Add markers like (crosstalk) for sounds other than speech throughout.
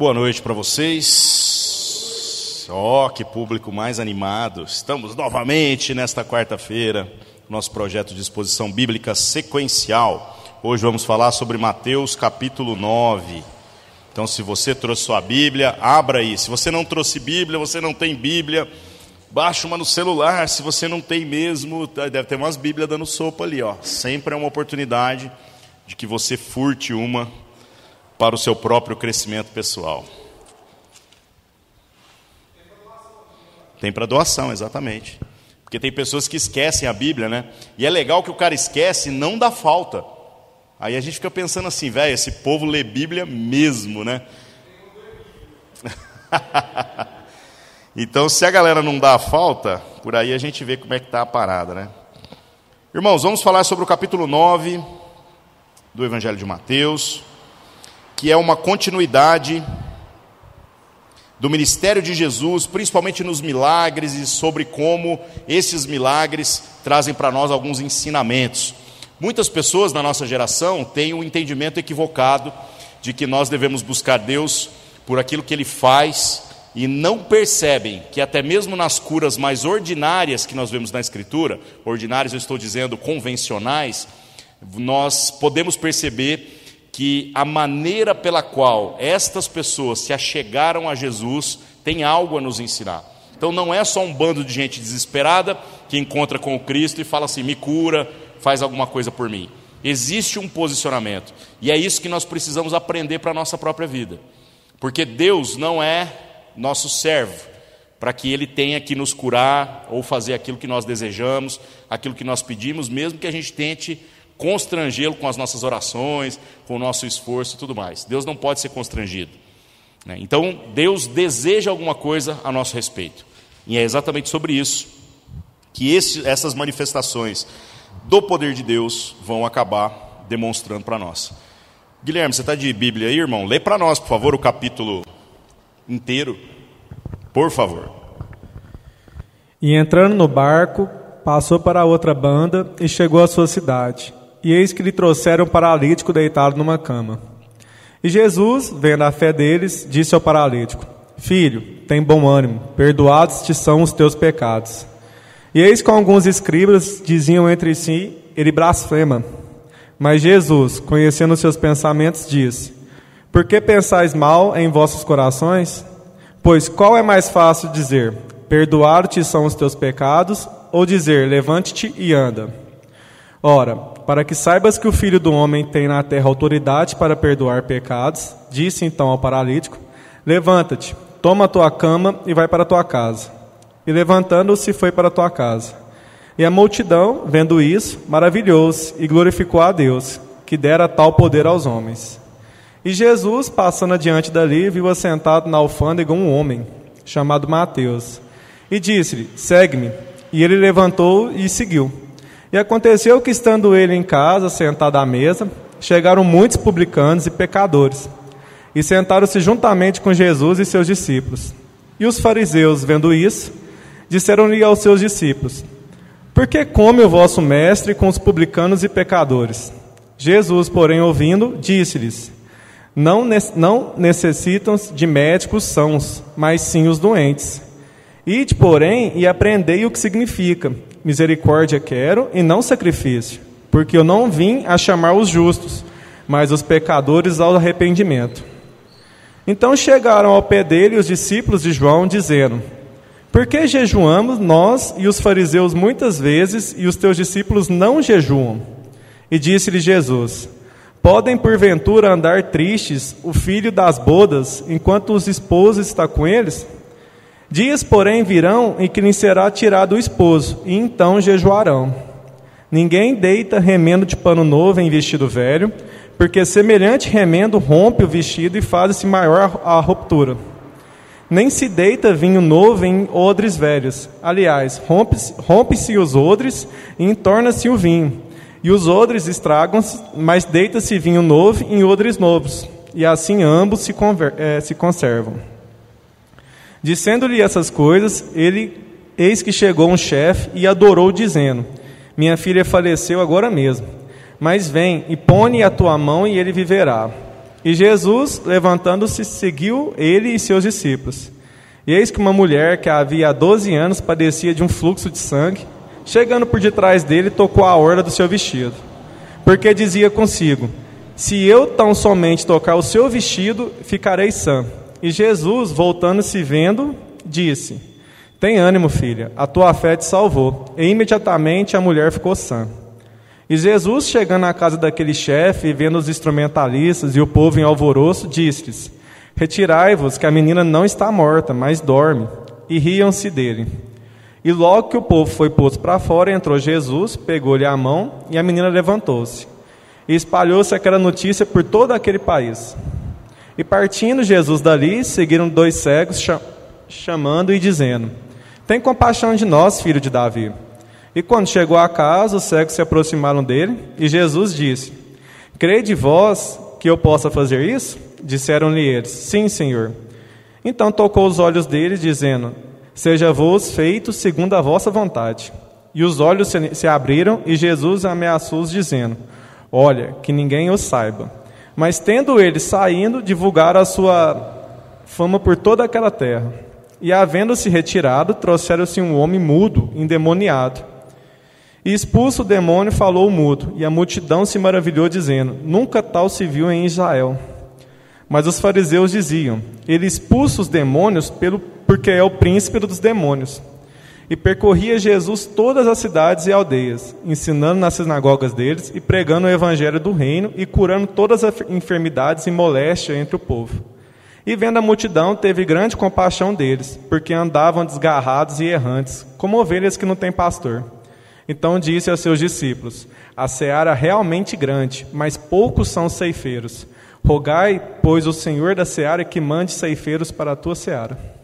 Boa noite para vocês. Ó, oh, que público mais animado. Estamos novamente nesta quarta-feira, nosso projeto de exposição bíblica sequencial. Hoje vamos falar sobre Mateus capítulo 9. Então, se você trouxe sua Bíblia, abra aí. Se você não trouxe Bíblia, você não tem Bíblia, baixa uma no celular. Se você não tem mesmo, tá, deve ter umas Bíblias dando sopa ali, ó. Sempre é uma oportunidade de que você furte uma para o seu próprio crescimento pessoal. Tem para doação, exatamente. Porque tem pessoas que esquecem a Bíblia, né? E é legal que o cara esquece, não dá falta. Aí a gente fica pensando assim, velho, esse povo lê Bíblia mesmo, né? (laughs) então, se a galera não dá falta, por aí a gente vê como é que está a parada, né? Irmãos, vamos falar sobre o capítulo 9 do Evangelho de Mateus que é uma continuidade do ministério de Jesus, principalmente nos milagres e sobre como esses milagres trazem para nós alguns ensinamentos. Muitas pessoas na nossa geração têm um entendimento equivocado de que nós devemos buscar Deus por aquilo que Ele faz e não percebem que até mesmo nas curas mais ordinárias que nós vemos na Escritura, ordinárias eu estou dizendo convencionais, nós podemos perceber que a maneira pela qual estas pessoas se achegaram a Jesus tem algo a nos ensinar. Então não é só um bando de gente desesperada que encontra com o Cristo e fala assim: me cura, faz alguma coisa por mim. Existe um posicionamento, e é isso que nós precisamos aprender para a nossa própria vida, porque Deus não é nosso servo para que Ele tenha que nos curar ou fazer aquilo que nós desejamos, aquilo que nós pedimos, mesmo que a gente tente constrangê-lo com as nossas orações, com o nosso esforço e tudo mais. Deus não pode ser constrangido. Né? Então, Deus deseja alguma coisa a nosso respeito. E é exatamente sobre isso que esse, essas manifestações do poder de Deus vão acabar demonstrando para nós. Guilherme, você está de Bíblia aí, irmão? Lê para nós, por favor, o capítulo inteiro. Por favor. E entrando no barco, passou para a outra banda e chegou à sua cidade e eis que lhe trouxeram um paralítico deitado numa cama. E Jesus, vendo a fé deles, disse ao paralítico: Filho, tem bom ânimo, perdoados te são os teus pecados. E eis que alguns escribas diziam entre si: Ele blasfema. Mas Jesus, conhecendo os seus pensamentos, disse: Por que pensais mal em vossos corações? Pois qual é mais fácil dizer: Perdoar-te são os teus pecados, ou dizer: Levante-te e anda? Ora, para que saibas que o Filho do Homem tem na terra autoridade para perdoar pecados, disse então ao paralítico: Levanta-te, toma a tua cama e vai para a tua casa. E levantando-se, foi para a tua casa. E a multidão, vendo isso, maravilhou-se e glorificou a Deus, que dera tal poder aos homens. E Jesus, passando adiante dali, viu assentado na alfândega um homem, chamado Mateus, e disse-lhe: Segue-me. E ele levantou e seguiu. E aconteceu que, estando ele em casa, sentado à mesa, chegaram muitos publicanos e pecadores, e sentaram-se juntamente com Jesus e seus discípulos. E os fariseus, vendo isso, disseram-lhe aos seus discípulos: Por que come o vosso mestre com os publicanos e pecadores? Jesus, porém, ouvindo, disse-lhes: não, não necessitam de médicos sãos, mas sim os doentes. Ide, porém, e aprendei o que significa misericórdia quero e não sacrifício, porque eu não vim a chamar os justos, mas os pecadores ao arrependimento. Então chegaram ao pé dele os discípulos de João, dizendo: Por que jejuamos nós e os fariseus muitas vezes e os teus discípulos não jejuam? E disse-lhe Jesus: Podem porventura andar tristes o filho das bodas enquanto os esposos está com eles? Dias, porém, virão em que lhe será tirado o esposo, e então jejuarão. Ninguém deita remendo de pano novo em vestido velho, porque semelhante remendo rompe o vestido e faz-se maior a ruptura. Nem se deita vinho novo em odres velhos. Aliás, rompe-se rompe os odres e entorna-se o vinho. E os odres estragam-se, mas deita-se vinho novo em odres novos. E assim ambos se, eh, se conservam. Dizendo-lhe essas coisas, ele, eis que chegou um chefe e adorou, dizendo: Minha filha faleceu agora mesmo, mas vem e põe a tua mão e ele viverá. E Jesus, levantando-se, seguiu ele e seus discípulos. E eis que uma mulher que havia há 12 anos padecia de um fluxo de sangue, chegando por detrás dele, tocou a orla do seu vestido. Porque dizia consigo: Se eu tão somente tocar o seu vestido, ficarei sã. E Jesus, voltando-se vendo, disse: Tem ânimo, filha, a tua fé te salvou. E imediatamente a mulher ficou sã. E Jesus, chegando à casa daquele chefe e vendo os instrumentalistas e o povo em alvoroço, disse-lhes: Retirai-vos, que a menina não está morta, mas dorme. E riam-se dele. E logo que o povo foi posto para fora, entrou Jesus, pegou-lhe a mão e a menina levantou-se. E espalhou-se aquela notícia por todo aquele país. E partindo Jesus dali, seguiram dois cegos, chamando e dizendo: Tem compaixão de nós, filho de Davi. E quando chegou a casa, os cegos se aproximaram dele, e Jesus disse: Crede vós que eu possa fazer isso? Disseram-lhe eles: Sim, Senhor. Então tocou os olhos deles, dizendo: Seja vos feito segundo a vossa vontade. E os olhos se abriram, e Jesus ameaçou-os, dizendo: Olha, que ninguém os saiba. Mas tendo eles saindo, divulgaram a sua fama por toda aquela terra. E havendo-se retirado, trouxeram-se um homem mudo, endemoniado e expulso o demônio, falou o mudo, e a multidão se maravilhou, dizendo: Nunca tal se viu em Israel. Mas os fariseus diziam: Ele expulsa os demônios pelo, porque é o príncipe dos demônios. E percorria Jesus todas as cidades e aldeias, ensinando nas sinagogas deles e pregando o evangelho do reino e curando todas as enfermidades e moléstia entre o povo. E vendo a multidão, teve grande compaixão deles, porque andavam desgarrados e errantes, como ovelhas que não têm pastor. Então disse aos seus discípulos: A seara é realmente grande, mas poucos são ceifeiros. Rogai, pois, o Senhor da seara que mande ceifeiros para a tua seara.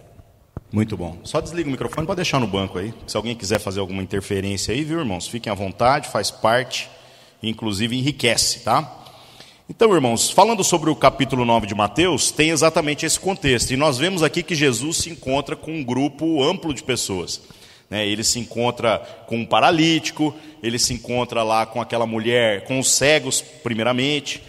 Muito bom. Só desliga o microfone para deixar no banco aí. Se alguém quiser fazer alguma interferência aí, viu, irmãos? Fiquem à vontade, faz parte, inclusive enriquece, tá? Então, irmãos, falando sobre o capítulo 9 de Mateus, tem exatamente esse contexto. E nós vemos aqui que Jesus se encontra com um grupo amplo de pessoas. Né? Ele se encontra com um paralítico, ele se encontra lá com aquela mulher, com os cegos, primeiramente,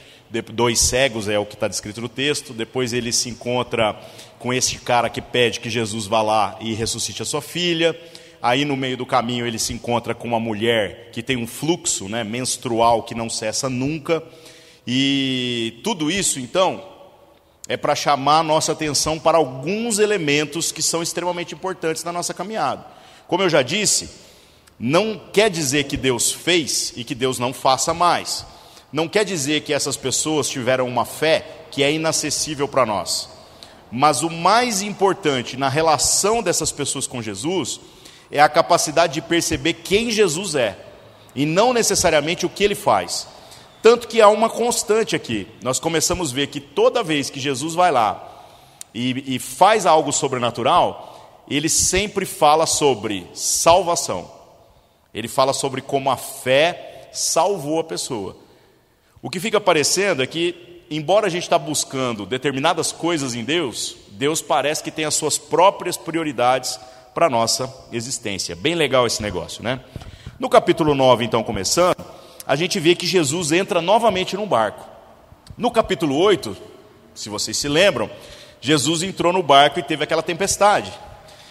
dois cegos é o que está descrito no texto, depois ele se encontra com esse cara que pede que Jesus vá lá e ressuscite a sua filha, aí no meio do caminho ele se encontra com uma mulher que tem um fluxo né, menstrual que não cessa nunca, e tudo isso então é para chamar a nossa atenção para alguns elementos que são extremamente importantes na nossa caminhada. Como eu já disse, não quer dizer que Deus fez e que Deus não faça mais. Não quer dizer que essas pessoas tiveram uma fé que é inacessível para nós. Mas o mais importante na relação dessas pessoas com Jesus é a capacidade de perceber quem Jesus é e não necessariamente o que ele faz. Tanto que há uma constante aqui. Nós começamos a ver que toda vez que Jesus vai lá e, e faz algo sobrenatural, ele sempre fala sobre salvação. Ele fala sobre como a fé salvou a pessoa. O que fica parecendo é que, embora a gente está buscando determinadas coisas em Deus, Deus parece que tem as suas próprias prioridades para a nossa existência. Bem legal esse negócio, né? No capítulo 9, então, começando, a gente vê que Jesus entra novamente num barco. No capítulo 8, se vocês se lembram, Jesus entrou no barco e teve aquela tempestade.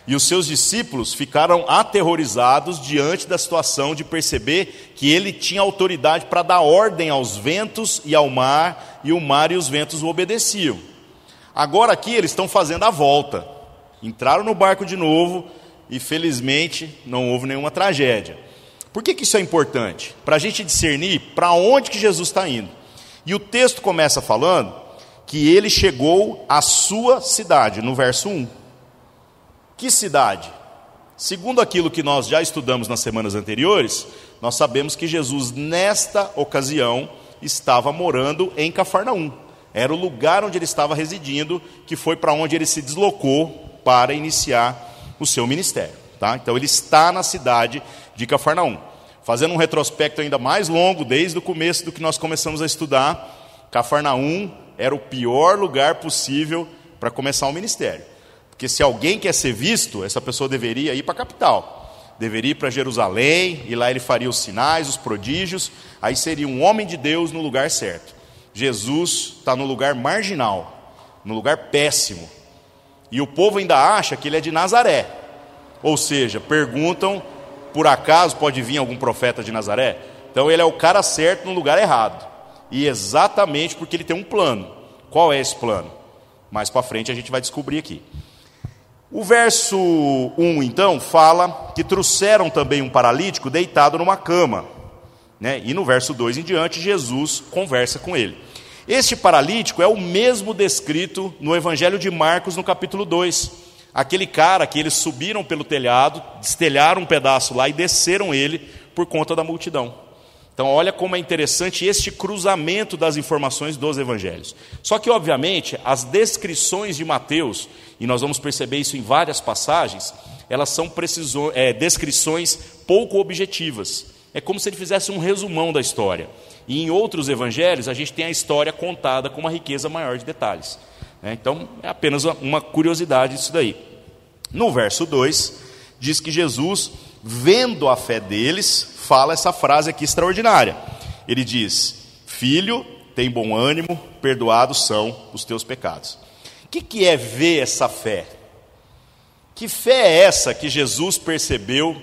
E os seus discípulos ficaram aterrorizados diante da situação de perceber que ele tinha autoridade para dar ordem aos ventos e ao mar, e o mar e os ventos o obedeciam. Agora aqui eles estão fazendo a volta. Entraram no barco de novo e felizmente não houve nenhuma tragédia. Por que, que isso é importante? Para a gente discernir para onde que Jesus está indo. E o texto começa falando que ele chegou à sua cidade, no verso 1. Que cidade? Segundo aquilo que nós já estudamos nas semanas anteriores, nós sabemos que Jesus, nesta ocasião, estava morando em Cafarnaum. Era o lugar onde ele estava residindo, que foi para onde ele se deslocou para iniciar o seu ministério. Tá? Então, ele está na cidade de Cafarnaum. Fazendo um retrospecto ainda mais longo, desde o começo do que nós começamos a estudar, Cafarnaum era o pior lugar possível para começar o ministério. Porque se alguém quer ser visto, essa pessoa deveria ir para a capital. Deveria ir para Jerusalém, e lá ele faria os sinais, os prodígios, aí seria um homem de Deus no lugar certo. Jesus está no lugar marginal, no lugar péssimo. E o povo ainda acha que ele é de Nazaré. Ou seja, perguntam, por acaso pode vir algum profeta de Nazaré? Então ele é o cara certo no lugar errado. E exatamente porque ele tem um plano. Qual é esse plano? Mais para frente a gente vai descobrir aqui. O verso 1, então, fala que trouxeram também um paralítico deitado numa cama. Né? E no verso 2 em diante, Jesus conversa com ele. Este paralítico é o mesmo descrito no Evangelho de Marcos, no capítulo 2. Aquele cara que eles subiram pelo telhado, destelharam um pedaço lá e desceram ele por conta da multidão. Então, olha como é interessante este cruzamento das informações dos evangelhos. Só que, obviamente, as descrições de Mateus, e nós vamos perceber isso em várias passagens, elas são é, descrições pouco objetivas. É como se ele fizesse um resumão da história. E em outros evangelhos, a gente tem a história contada com uma riqueza maior de detalhes. É, então, é apenas uma curiosidade isso daí. No verso 2, diz que Jesus, vendo a fé deles, fala essa frase aqui extraordinária. Ele diz: Filho, tem bom ânimo, perdoados são os teus pecados. Que, que é ver essa fé? Que fé é essa que Jesus percebeu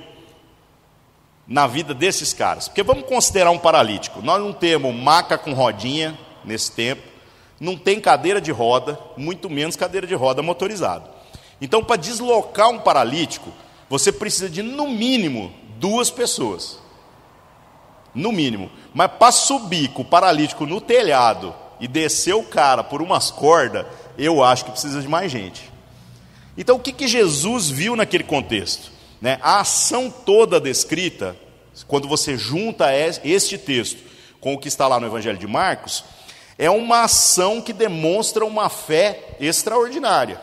na vida desses caras? Porque vamos considerar um paralítico. Nós não temos maca com rodinha nesse tempo, não tem cadeira de roda, muito menos cadeira de roda motorizada. Então, para deslocar um paralítico, você precisa de no mínimo duas pessoas no mínimo. Mas para subir com o paralítico no telhado e descer o cara por umas cordas, eu acho que precisa de mais gente. Então, o que, que Jesus viu naquele contexto? Né? A ação toda descrita, quando você junta este texto com o que está lá no Evangelho de Marcos, é uma ação que demonstra uma fé extraordinária.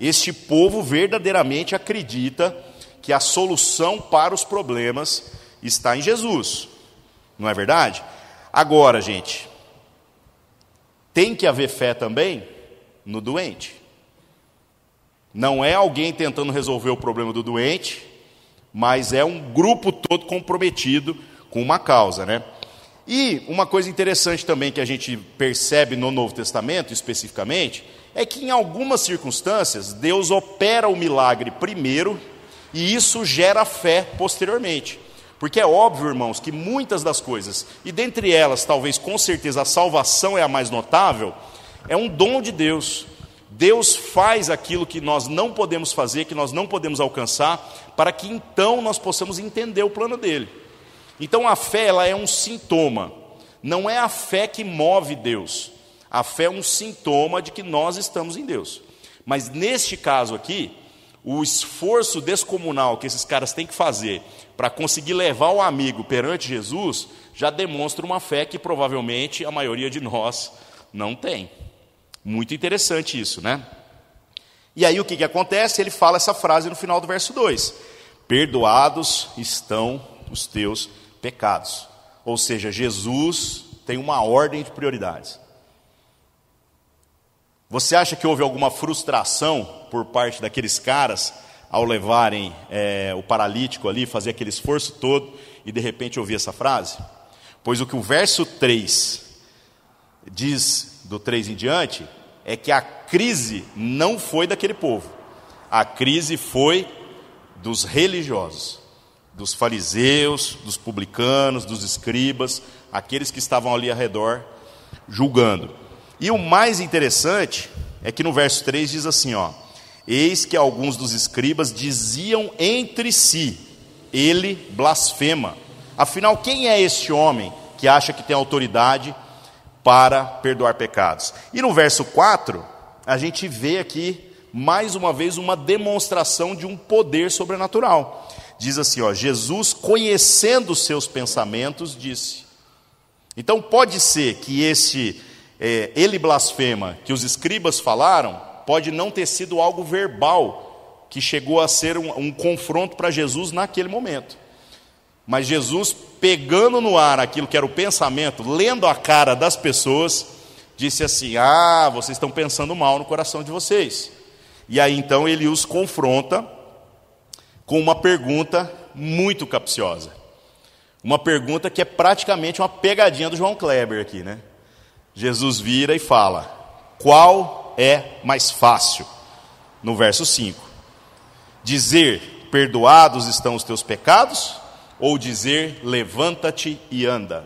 Este povo verdadeiramente acredita que a solução para os problemas está em Jesus. Não é verdade? Agora, gente, tem que haver fé também no doente. Não é alguém tentando resolver o problema do doente, mas é um grupo todo comprometido com uma causa, né? E uma coisa interessante também que a gente percebe no Novo Testamento, especificamente, é que em algumas circunstâncias Deus opera o milagre primeiro e isso gera fé posteriormente. Porque é óbvio, irmãos, que muitas das coisas, e dentre elas, talvez com certeza a salvação é a mais notável, é um dom de Deus. Deus faz aquilo que nós não podemos fazer, que nós não podemos alcançar, para que então nós possamos entender o plano dele. Então a fé ela é um sintoma, não é a fé que move Deus. A fé é um sintoma de que nós estamos em Deus. Mas neste caso aqui, o esforço descomunal que esses caras têm que fazer para conseguir levar o amigo perante Jesus, já demonstra uma fé que provavelmente a maioria de nós não tem. Muito interessante isso, né? E aí o que, que acontece? Ele fala essa frase no final do verso 2: Perdoados estão os teus pecados. Ou seja, Jesus tem uma ordem de prioridades. Você acha que houve alguma frustração por parte daqueles caras ao levarem é, o paralítico ali, fazer aquele esforço todo e de repente ouvir essa frase? Pois o que o verso 3 diz, do 3 em diante, é que a crise não foi daquele povo, a crise foi dos religiosos, dos fariseus, dos publicanos, dos escribas, aqueles que estavam ali ao redor julgando. E o mais interessante é que no verso 3 diz assim, ó: Eis que alguns dos escribas diziam entre si: Ele blasfema. Afinal, quem é este homem que acha que tem autoridade para perdoar pecados? E no verso 4, a gente vê aqui mais uma vez uma demonstração de um poder sobrenatural. Diz assim, ó, Jesus, conhecendo os seus pensamentos, disse. Então pode ser que esse é, ele blasfema que os escribas falaram pode não ter sido algo verbal, que chegou a ser um, um confronto para Jesus naquele momento. Mas Jesus, pegando no ar aquilo que era o pensamento, lendo a cara das pessoas, disse assim: Ah, vocês estão pensando mal no coração de vocês. E aí então ele os confronta com uma pergunta muito capciosa. Uma pergunta que é praticamente uma pegadinha do João Kleber aqui, né? Jesus vira e fala: Qual é mais fácil? No verso 5: Dizer, perdoados estão os teus pecados, ou dizer, levanta-te e anda?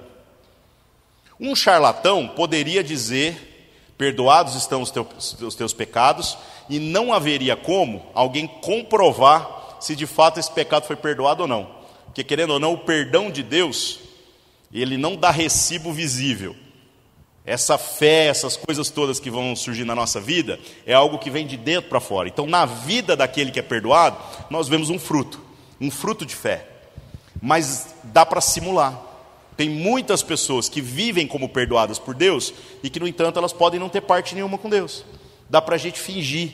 Um charlatão poderia dizer, perdoados estão os teus, os teus pecados, e não haveria como alguém comprovar se de fato esse pecado foi perdoado ou não. Porque, querendo ou não, o perdão de Deus, ele não dá recibo visível. Essa fé, essas coisas todas que vão surgir na nossa vida, é algo que vem de dentro para fora. Então, na vida daquele que é perdoado, nós vemos um fruto, um fruto de fé. Mas dá para simular. Tem muitas pessoas que vivem como perdoadas por Deus e que, no entanto, elas podem não ter parte nenhuma com Deus. Dá para a gente fingir.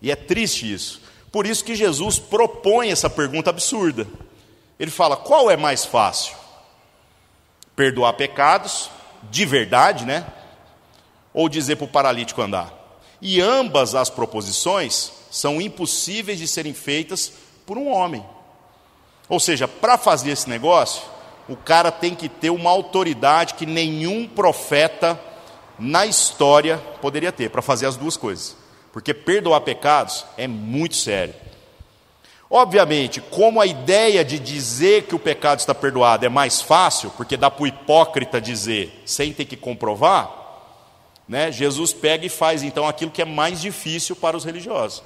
E é triste isso. Por isso que Jesus propõe essa pergunta absurda. Ele fala: qual é mais fácil? Perdoar pecados, de verdade, né? Ou dizer para o paralítico andar? E ambas as proposições são impossíveis de serem feitas por um homem. Ou seja, para fazer esse negócio, o cara tem que ter uma autoridade que nenhum profeta na história poderia ter para fazer as duas coisas. Porque perdoar pecados é muito sério. Obviamente, como a ideia de dizer que o pecado está perdoado é mais fácil, porque dá para o hipócrita dizer sem ter que comprovar, né, Jesus pega e faz então aquilo que é mais difícil para os religiosos.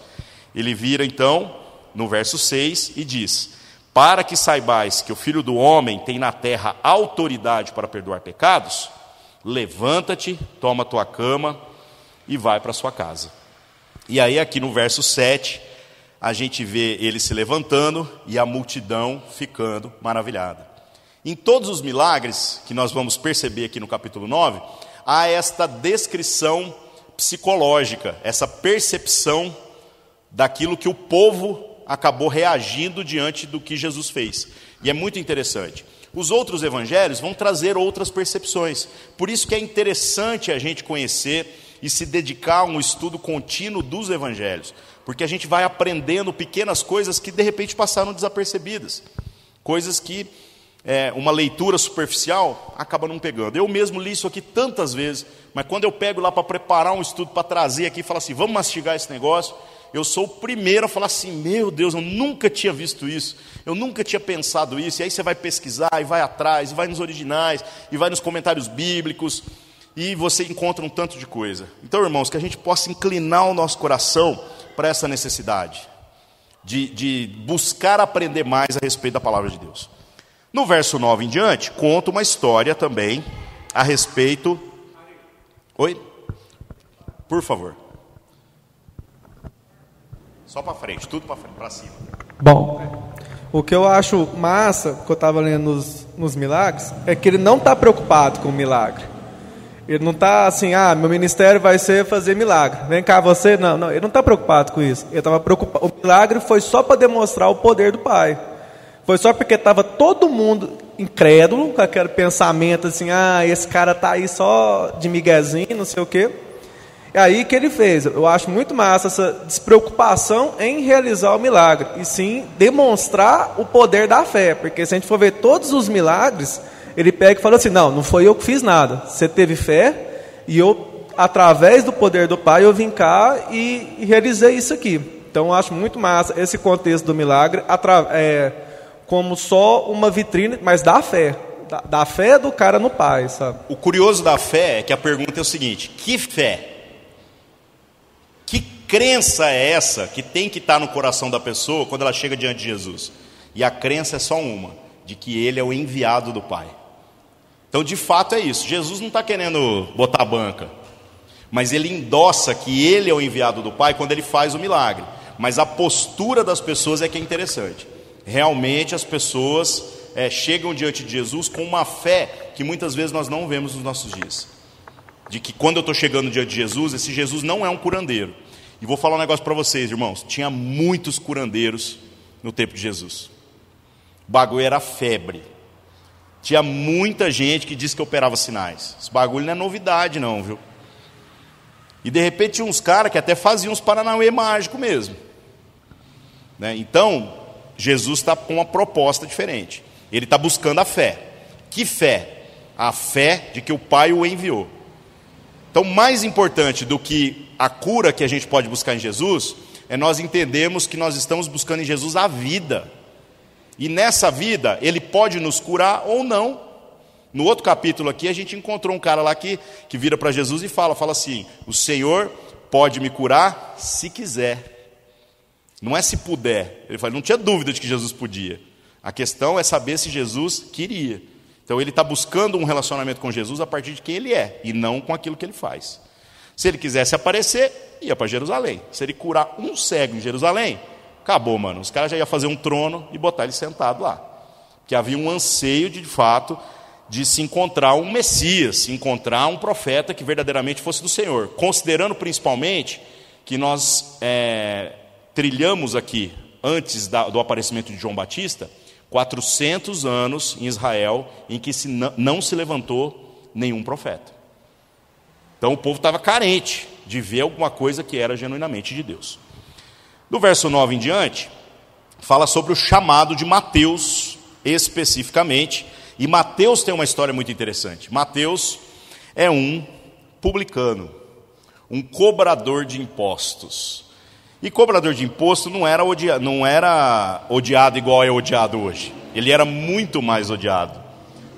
Ele vira então no verso 6 e diz: Para que saibais que o filho do homem tem na terra autoridade para perdoar pecados, levanta-te, toma tua cama e vai para sua casa. E aí, aqui no verso 7, a gente vê ele se levantando e a multidão ficando maravilhada. Em todos os milagres que nós vamos perceber aqui no capítulo 9, há esta descrição psicológica, essa percepção daquilo que o povo acabou reagindo diante do que Jesus fez. E é muito interessante. Os outros evangelhos vão trazer outras percepções. Por isso que é interessante a gente conhecer e se dedicar a um estudo contínuo dos evangelhos, porque a gente vai aprendendo pequenas coisas que de repente passaram desapercebidas, coisas que é, uma leitura superficial acaba não pegando. Eu mesmo li isso aqui tantas vezes, mas quando eu pego lá para preparar um estudo para trazer aqui e falar assim, vamos mastigar esse negócio, eu sou o primeiro a falar assim: meu Deus, eu nunca tinha visto isso, eu nunca tinha pensado isso. E aí você vai pesquisar, e vai atrás, e vai nos originais, e vai nos comentários bíblicos, e você encontra um tanto de coisa. Então, irmãos, que a gente possa inclinar o nosso coração para essa necessidade, de, de buscar aprender mais a respeito da palavra de Deus. No verso 9 em diante, conta uma história também a respeito. Oi? Por favor. Só para frente, tudo para cima. Bom, o que eu acho massa, que eu estava lendo nos, nos milagres, é que ele não está preocupado com o milagre. Ele não está assim, ah, meu ministério vai ser fazer milagre. Vem cá você. Não, não ele não está preocupado com isso. Ele estava preocupado. O milagre foi só para demonstrar o poder do Pai. Foi só porque estava todo mundo incrédulo, com aquele pensamento assim, ah, esse cara está aí só de miguezinho, não sei o quê. É aí que ele fez. Eu acho muito massa essa despreocupação em realizar o milagre, e sim demonstrar o poder da fé. Porque se a gente for ver todos os milagres, ele pega e fala assim: não, não foi eu que fiz nada. Você teve fé, e eu, através do poder do Pai, eu vim cá e, realizei isso aqui. Então eu acho muito massa esse contexto do milagre, é, como só uma vitrine, mas da fé. Da, da fé do cara no Pai, sabe? O curioso da fé é que a pergunta é o seguinte: que fé? Crença é essa que tem que estar no coração da pessoa quando ela chega diante de Jesus? E a crença é só uma: de que ele é o enviado do Pai. Então, de fato, é isso. Jesus não está querendo botar banca, mas ele endossa que ele é o enviado do Pai quando ele faz o milagre. Mas a postura das pessoas é que é interessante. Realmente, as pessoas é, chegam diante de Jesus com uma fé que muitas vezes nós não vemos nos nossos dias de que quando eu estou chegando diante de Jesus, esse Jesus não é um curandeiro. E vou falar um negócio para vocês, irmãos: tinha muitos curandeiros no tempo de Jesus. O bagulho era febre. Tinha muita gente que disse que operava sinais. Esse bagulho não é novidade, não, viu? E de repente tinha uns caras que até faziam uns paranauê mágico mesmo. Né? Então, Jesus está com uma proposta diferente. Ele está buscando a fé. Que fé? A fé de que o Pai o enviou. Então, mais importante do que a cura que a gente pode buscar em Jesus, é nós entendermos que nós estamos buscando em Jesus a vida. E nessa vida, Ele pode nos curar ou não. No outro capítulo aqui, a gente encontrou um cara lá que, que vira para Jesus e fala, fala assim, o Senhor pode me curar se quiser. Não é se puder. Ele fala, não tinha dúvida de que Jesus podia. A questão é saber se Jesus queria. Então ele está buscando um relacionamento com Jesus a partir de quem ele é e não com aquilo que ele faz. Se ele quisesse aparecer, ia para Jerusalém. Se ele curar um cego em Jerusalém, acabou, mano. Os caras já iam fazer um trono e botar ele sentado lá. Porque havia um anseio de, de fato de se encontrar um Messias, se encontrar um profeta que verdadeiramente fosse do Senhor. Considerando principalmente que nós é, trilhamos aqui, antes da, do aparecimento de João Batista, 400 anos em Israel em que se não, não se levantou nenhum profeta. Então o povo estava carente de ver alguma coisa que era genuinamente de Deus. Do verso 9 em diante, fala sobre o chamado de Mateus, especificamente, e Mateus tem uma história muito interessante. Mateus é um publicano, um cobrador de impostos. E cobrador de imposto não era, não era odiado igual é odiado hoje. Ele era muito mais odiado.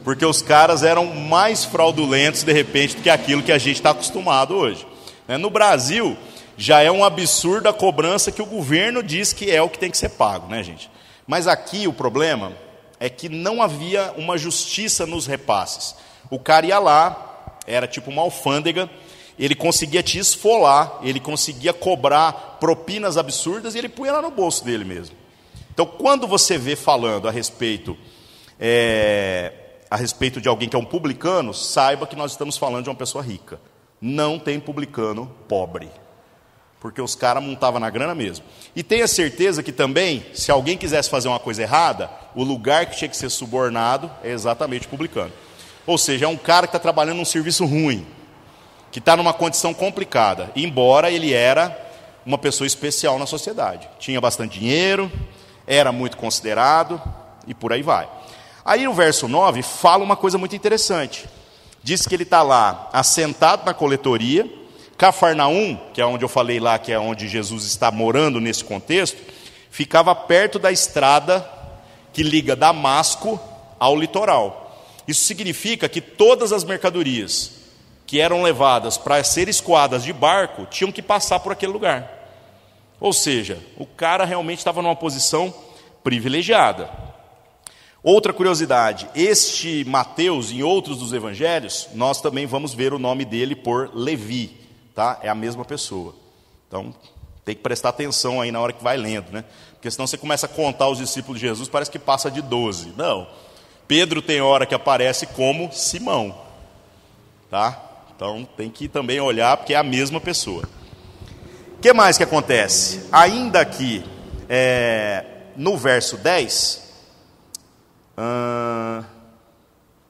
Porque os caras eram mais fraudulentos, de repente, do que aquilo que a gente está acostumado hoje. Né? No Brasil, já é um absurdo a cobrança que o governo diz que é o que tem que ser pago, né, gente? Mas aqui o problema é que não havia uma justiça nos repasses. O cara ia lá, era tipo uma alfândega, ele conseguia te esfolar, ele conseguia cobrar propinas absurdas e ele punha lá no bolso dele mesmo. Então, quando você vê falando a respeito é, a respeito de alguém que é um publicano, saiba que nós estamos falando de uma pessoa rica. Não tem publicano pobre. Porque os caras montavam na grana mesmo. E tenha certeza que também, se alguém quisesse fazer uma coisa errada, o lugar que tinha que ser subornado é exatamente publicano. Ou seja, é um cara que está trabalhando num serviço ruim que está numa condição complicada, embora ele era uma pessoa especial na sociedade. Tinha bastante dinheiro, era muito considerado e por aí vai. Aí no verso 9 fala uma coisa muito interessante. Diz que ele está lá assentado na coletoria, Cafarnaum, que é onde eu falei lá, que é onde Jesus está morando nesse contexto, ficava perto da estrada que liga Damasco ao litoral. Isso significa que todas as mercadorias que eram levadas para ser escoadas de barco tinham que passar por aquele lugar. Ou seja, o cara realmente estava numa posição privilegiada. Outra curiosidade: este Mateus, em outros dos evangelhos, nós também vamos ver o nome dele por Levi, tá? É a mesma pessoa. Então, tem que prestar atenção aí na hora que vai lendo, né? Porque senão você começa a contar os discípulos de Jesus, parece que passa de 12. Não. Pedro tem hora que aparece como Simão, tá? Então tem que também olhar porque é a mesma pessoa. O que mais que acontece? Ainda aqui é, no verso 10.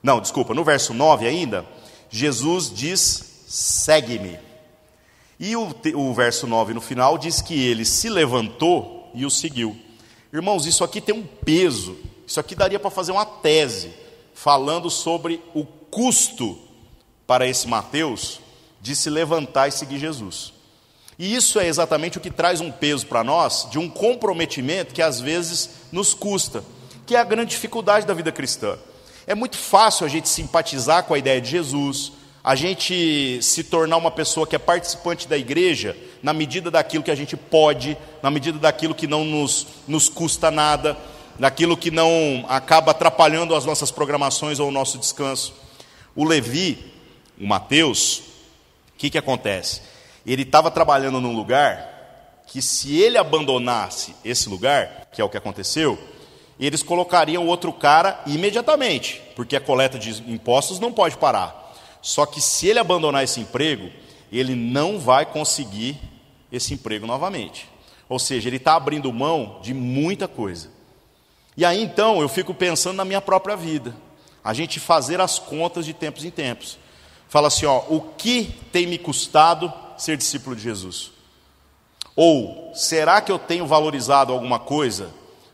Não, desculpa, no verso 9 ainda, Jesus diz: segue-me. E o, o verso 9 no final diz que ele se levantou e o seguiu. Irmãos, isso aqui tem um peso. Isso aqui daria para fazer uma tese falando sobre o custo para esse Mateus de se levantar e seguir Jesus. E isso é exatamente o que traz um peso para nós de um comprometimento que às vezes nos custa, que é a grande dificuldade da vida cristã. É muito fácil a gente simpatizar com a ideia de Jesus, a gente se tornar uma pessoa que é participante da igreja na medida daquilo que a gente pode, na medida daquilo que não nos, nos custa nada, daquilo que não acaba atrapalhando as nossas programações ou o nosso descanso. O Levi, o Mateus, o que, que acontece? Ele estava trabalhando num lugar que, se ele abandonasse esse lugar, que é o que aconteceu, eles colocariam outro cara imediatamente, porque a coleta de impostos não pode parar. Só que se ele abandonar esse emprego, ele não vai conseguir esse emprego novamente. Ou seja, ele está abrindo mão de muita coisa. E aí então eu fico pensando na minha própria vida, a gente fazer as contas de tempos em tempos. Fala assim, ó, o que tem me custado ser discípulo de Jesus? Ou será que eu tenho valorizado alguma coisa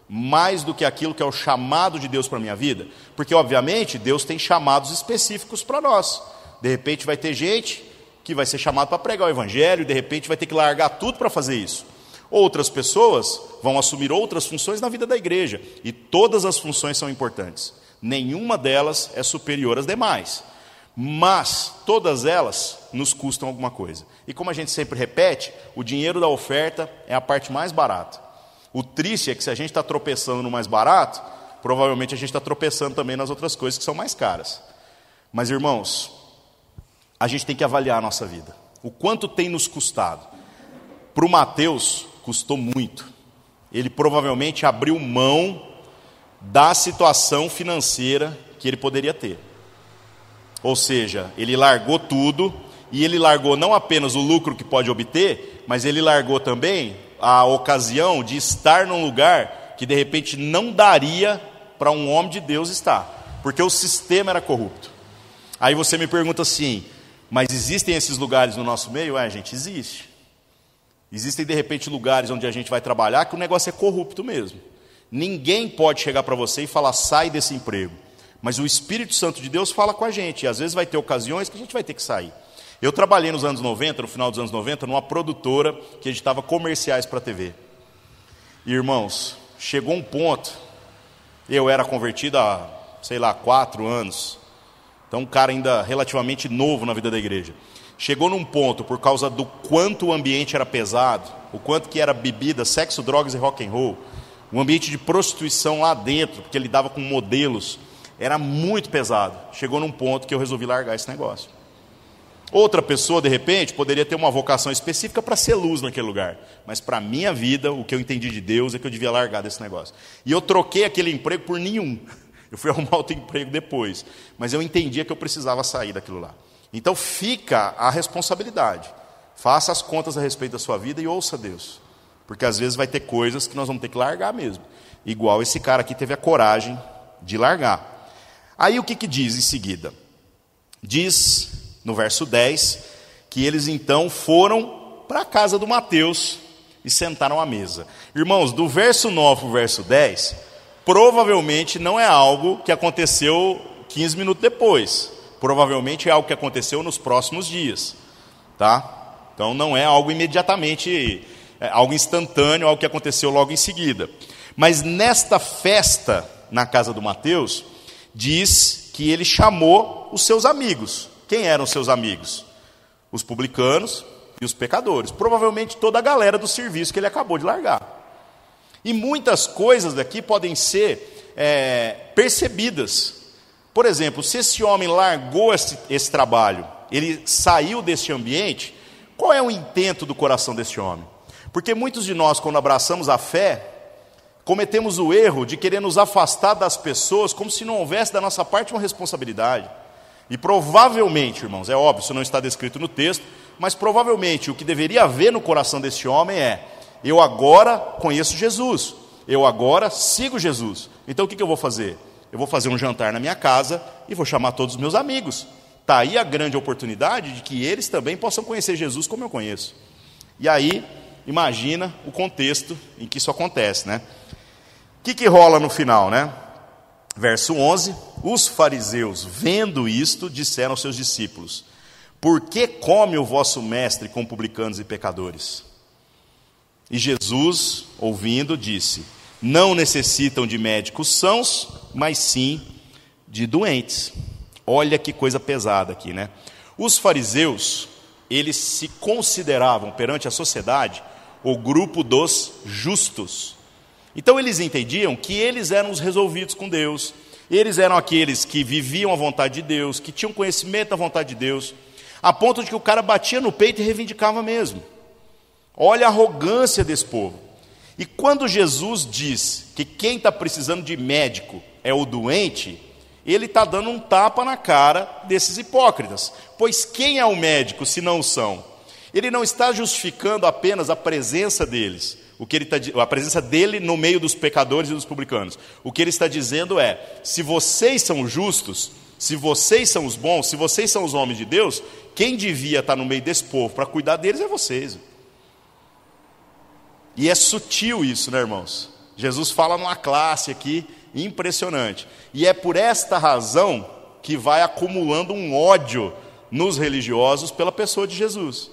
mais do que aquilo que é o chamado de Deus para a minha vida? Porque, obviamente, Deus tem chamados específicos para nós. De repente vai ter gente que vai ser chamado para pregar o evangelho de repente vai ter que largar tudo para fazer isso. Outras pessoas vão assumir outras funções na vida da igreja, e todas as funções são importantes. Nenhuma delas é superior às demais. Mas todas elas nos custam alguma coisa. E como a gente sempre repete, o dinheiro da oferta é a parte mais barata. O triste é que se a gente está tropeçando no mais barato, provavelmente a gente está tropeçando também nas outras coisas que são mais caras. Mas irmãos, a gente tem que avaliar a nossa vida. O quanto tem nos custado. Para o Mateus, custou muito. Ele provavelmente abriu mão da situação financeira que ele poderia ter. Ou seja, ele largou tudo e ele largou não apenas o lucro que pode obter, mas ele largou também a ocasião de estar num lugar que de repente não daria para um homem de Deus estar, porque o sistema era corrupto. Aí você me pergunta assim: mas existem esses lugares no nosso meio? É, gente, existe. Existem de repente lugares onde a gente vai trabalhar que o negócio é corrupto mesmo. Ninguém pode chegar para você e falar, sai desse emprego. Mas o Espírito Santo de Deus fala com a gente, e às vezes vai ter ocasiões que a gente vai ter que sair. Eu trabalhei nos anos 90, no final dos anos 90, numa produtora que editava comerciais para a TV. E, irmãos, chegou um ponto, eu era convertido há, sei lá, quatro anos, então um cara ainda relativamente novo na vida da igreja. Chegou num ponto, por causa do quanto o ambiente era pesado, o quanto que era bebida, sexo, drogas e rock and roll, um ambiente de prostituição lá dentro, porque ele dava com modelos, era muito pesado. Chegou num ponto que eu resolvi largar esse negócio. Outra pessoa, de repente, poderia ter uma vocação específica para ser luz naquele lugar. Mas para a minha vida, o que eu entendi de Deus é que eu devia largar desse negócio. E eu troquei aquele emprego por nenhum. (laughs) Eu fui arrumar outro emprego depois. Mas eu entendia que eu precisava sair daquilo lá. Então fica a responsabilidade. Faça as contas a respeito da sua vida e ouça Deus. Porque às vezes vai ter coisas que nós vamos ter que largar mesmo. Igual esse cara aqui teve a coragem de largar. Aí o que, que diz em seguida? Diz no verso 10 que eles então foram para a casa do Mateus e sentaram à mesa. Irmãos, do verso 9 para o verso 10, provavelmente não é algo que aconteceu 15 minutos depois. Provavelmente é algo que aconteceu nos próximos dias. Tá? Então não é algo imediatamente, é algo instantâneo, algo que aconteceu logo em seguida. Mas nesta festa na casa do Mateus, diz que ele chamou os seus amigos. Quem eram seus amigos? Os publicanos e os pecadores. Provavelmente toda a galera do serviço que ele acabou de largar. E muitas coisas daqui podem ser é, percebidas. Por exemplo, se esse homem largou esse, esse trabalho, ele saiu desse ambiente, qual é o intento do coração desse homem? Porque muitos de nós, quando abraçamos a fé, cometemos o erro de querer nos afastar das pessoas como se não houvesse da nossa parte uma responsabilidade. E provavelmente, irmãos, é óbvio, isso não está descrito no texto, mas provavelmente o que deveria haver no coração desse homem é: eu agora conheço Jesus, eu agora sigo Jesus. Então o que eu vou fazer? Eu vou fazer um jantar na minha casa e vou chamar todos os meus amigos. Está aí a grande oportunidade de que eles também possam conhecer Jesus como eu conheço. E aí, imagina o contexto em que isso acontece, né? O que, que rola no final, né? Verso 11: Os fariseus, vendo isto, disseram aos seus discípulos: Por que come o vosso mestre com publicanos e pecadores? E Jesus, ouvindo, disse: Não necessitam de médicos sãos, mas sim de doentes. Olha que coisa pesada aqui, né? Os fariseus, eles se consideravam perante a sociedade o grupo dos justos. Então eles entendiam que eles eram os resolvidos com Deus, eles eram aqueles que viviam a vontade de Deus, que tinham conhecimento da vontade de Deus, a ponto de que o cara batia no peito e reivindicava mesmo. Olha a arrogância desse povo. E quando Jesus diz que quem está precisando de médico é o doente, ele está dando um tapa na cara desses hipócritas. Pois quem é o médico se não são? Ele não está justificando apenas a presença deles, o que ele tá, a presença dele no meio dos pecadores e dos publicanos. O que ele está dizendo é: se vocês são justos, se vocês são os bons, se vocês são os homens de Deus, quem devia estar no meio desse povo para cuidar deles é vocês. E é sutil isso, né, irmãos? Jesus fala numa classe aqui impressionante. E é por esta razão que vai acumulando um ódio nos religiosos pela pessoa de Jesus.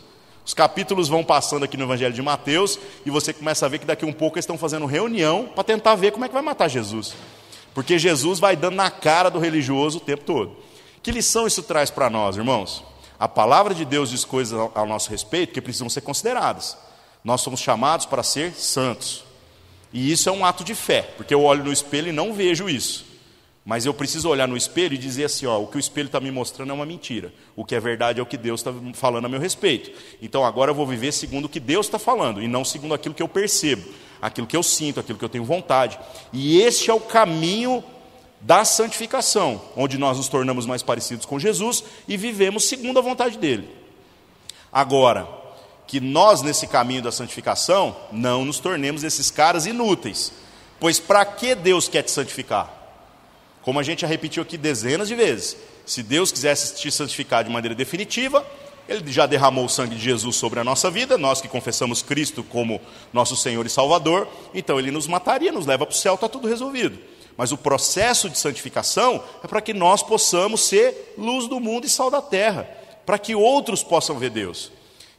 Os capítulos vão passando aqui no Evangelho de Mateus e você começa a ver que daqui um pouco eles estão fazendo reunião para tentar ver como é que vai matar Jesus. Porque Jesus vai dando na cara do religioso o tempo todo. Que lição isso traz para nós, irmãos? A palavra de Deus diz coisas ao nosso respeito que precisam ser consideradas. Nós somos chamados para ser santos. E isso é um ato de fé, porque eu olho no espelho e não vejo isso. Mas eu preciso olhar no espelho e dizer assim: ó, o que o espelho está me mostrando é uma mentira. O que é verdade é o que Deus está falando a meu respeito. Então agora eu vou viver segundo o que Deus está falando e não segundo aquilo que eu percebo, aquilo que eu sinto, aquilo que eu tenho vontade. E este é o caminho da santificação, onde nós nos tornamos mais parecidos com Jesus e vivemos segundo a vontade dele. Agora, que nós nesse caminho da santificação não nos tornemos esses caras inúteis. Pois para que Deus quer te santificar? Como a gente já repetiu aqui dezenas de vezes, se Deus quisesse te santificar de maneira definitiva, Ele já derramou o sangue de Jesus sobre a nossa vida, nós que confessamos Cristo como nosso Senhor e Salvador, então Ele nos mataria, nos leva para o céu, está tudo resolvido. Mas o processo de santificação é para que nós possamos ser luz do mundo e sal da terra, para que outros possam ver Deus.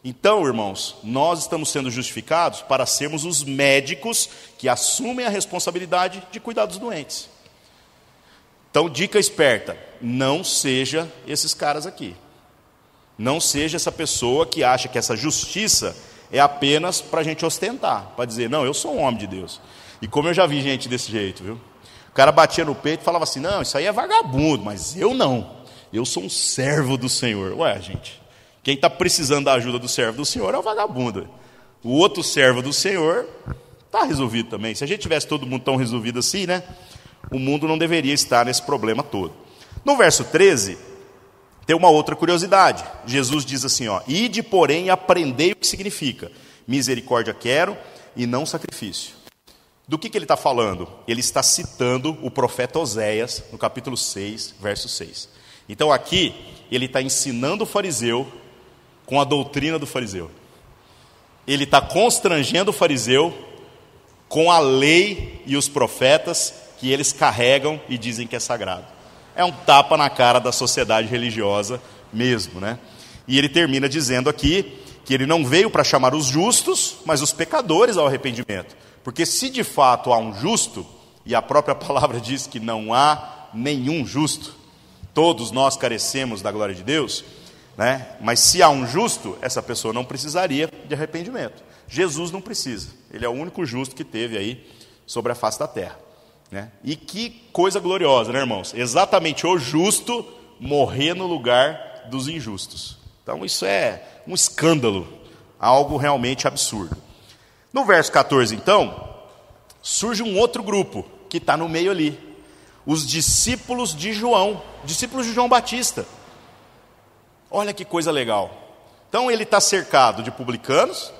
Então, irmãos, nós estamos sendo justificados para sermos os médicos que assumem a responsabilidade de cuidar dos doentes. Então, dica esperta: não seja esses caras aqui. Não seja essa pessoa que acha que essa justiça é apenas para a gente ostentar, para dizer, não, eu sou um homem de Deus. E como eu já vi gente desse jeito, viu? O cara batia no peito e falava assim: não, isso aí é vagabundo, mas eu não. Eu sou um servo do Senhor. Ué, gente, quem está precisando da ajuda do servo do Senhor é o vagabundo. O outro servo do Senhor está resolvido também. Se a gente tivesse todo mundo tão resolvido assim, né? O mundo não deveria estar nesse problema todo. No verso 13, tem uma outra curiosidade. Jesus diz assim: ó, Ide, porém, aprendei o que significa. Misericórdia quero e não sacrifício. Do que, que ele está falando? Ele está citando o profeta Oséias, no capítulo 6, verso 6. Então aqui, ele está ensinando o fariseu com a doutrina do fariseu. Ele está constrangendo o fariseu com a lei e os profetas que eles carregam e dizem que é sagrado. É um tapa na cara da sociedade religiosa mesmo, né? E ele termina dizendo aqui que ele não veio para chamar os justos, mas os pecadores ao arrependimento. Porque se de fato há um justo, e a própria (laughs) palavra diz que não há nenhum justo, todos nós carecemos da glória de Deus, né? mas se há um justo, essa pessoa não precisaria de arrependimento. Jesus não precisa, ele é o único justo que teve aí sobre a face da terra. Né? E que coisa gloriosa, né, irmãos? Exatamente o justo morrer no lugar dos injustos. Então, isso é um escândalo, algo realmente absurdo. No verso 14, então, surge um outro grupo que está no meio ali: os discípulos de João, discípulos de João Batista. Olha que coisa legal. Então, ele está cercado de publicanos,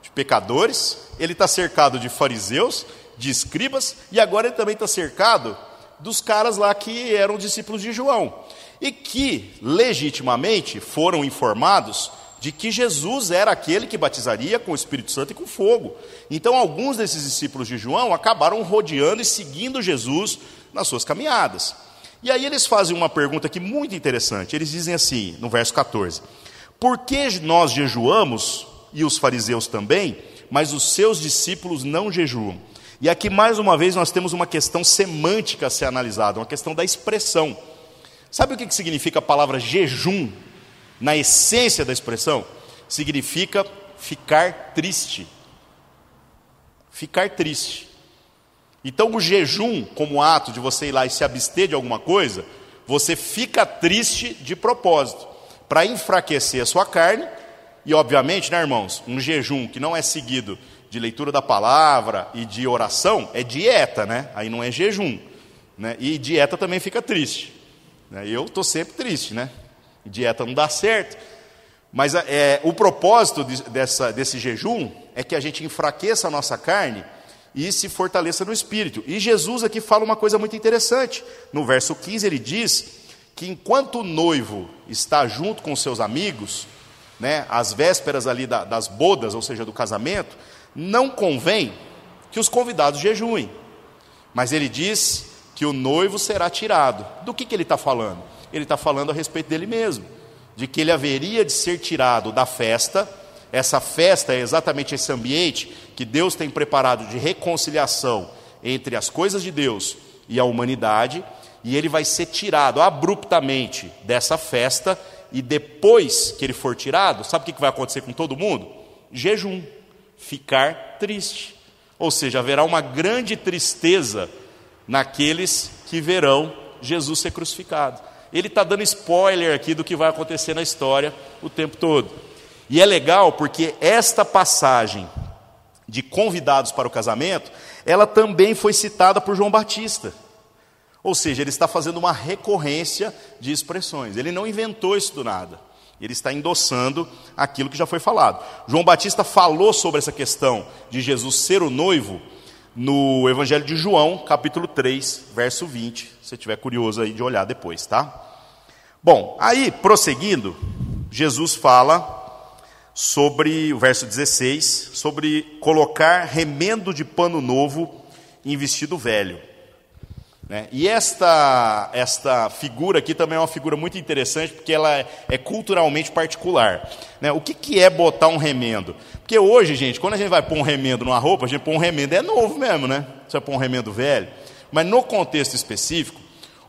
de pecadores, ele está cercado de fariseus, de escribas, e agora ele também está cercado dos caras lá que eram discípulos de João, e que legitimamente foram informados de que Jesus era aquele que batizaria com o Espírito Santo e com fogo. Então, alguns desses discípulos de João acabaram rodeando e seguindo Jesus nas suas caminhadas. E aí eles fazem uma pergunta aqui muito interessante. Eles dizem assim, no verso 14: Por que nós jejuamos, e os fariseus também, mas os seus discípulos não jejuam? E aqui, mais uma vez, nós temos uma questão semântica a ser analisada, uma questão da expressão. Sabe o que significa a palavra jejum? Na essência da expressão, significa ficar triste. Ficar triste. Então, o jejum, como ato de você ir lá e se abster de alguma coisa, você fica triste de propósito, para enfraquecer a sua carne, e obviamente, né, irmãos, um jejum que não é seguido de leitura da palavra e de oração é dieta, né? Aí não é jejum. Né? E dieta também fica triste. Né? Eu estou sempre triste, né? Dieta não dá certo. Mas é, o propósito de, dessa, desse jejum é que a gente enfraqueça a nossa carne e se fortaleça no espírito. E Jesus aqui fala uma coisa muito interessante. No verso 15 ele diz que enquanto o noivo está junto com seus amigos, né, às vésperas ali da, das bodas, ou seja, do casamento, não convém que os convidados jejuem. Mas ele diz que o noivo será tirado. Do que, que ele está falando? Ele está falando a respeito dele mesmo. de que ele haveria de ser tirado da festa. Essa festa é exatamente esse ambiente que Deus tem preparado de reconciliação entre as coisas de Deus e a humanidade, e ele vai ser tirado abruptamente dessa festa, e depois que ele for tirado, sabe o que vai acontecer com todo mundo? Jejum, ficar triste. Ou seja, haverá uma grande tristeza naqueles que verão Jesus ser crucificado. Ele está dando spoiler aqui do que vai acontecer na história o tempo todo. E é legal porque esta passagem de convidados para o casamento, ela também foi citada por João Batista. Ou seja, ele está fazendo uma recorrência de expressões. Ele não inventou isso do nada. Ele está endossando aquilo que já foi falado. João Batista falou sobre essa questão de Jesus ser o noivo no Evangelho de João, capítulo 3, verso 20. Se você estiver curioso aí de olhar depois, tá? Bom, aí, prosseguindo, Jesus fala sobre o verso 16, sobre colocar remendo de pano novo em vestido velho. Né? E esta, esta figura aqui também é uma figura muito interessante, porque ela é, é culturalmente particular. Né? O que, que é botar um remendo? Porque hoje, gente, quando a gente vai pôr um remendo numa roupa, a gente põe um remendo, é novo mesmo, né? Você vai pôr um remendo velho. Mas no contexto específico,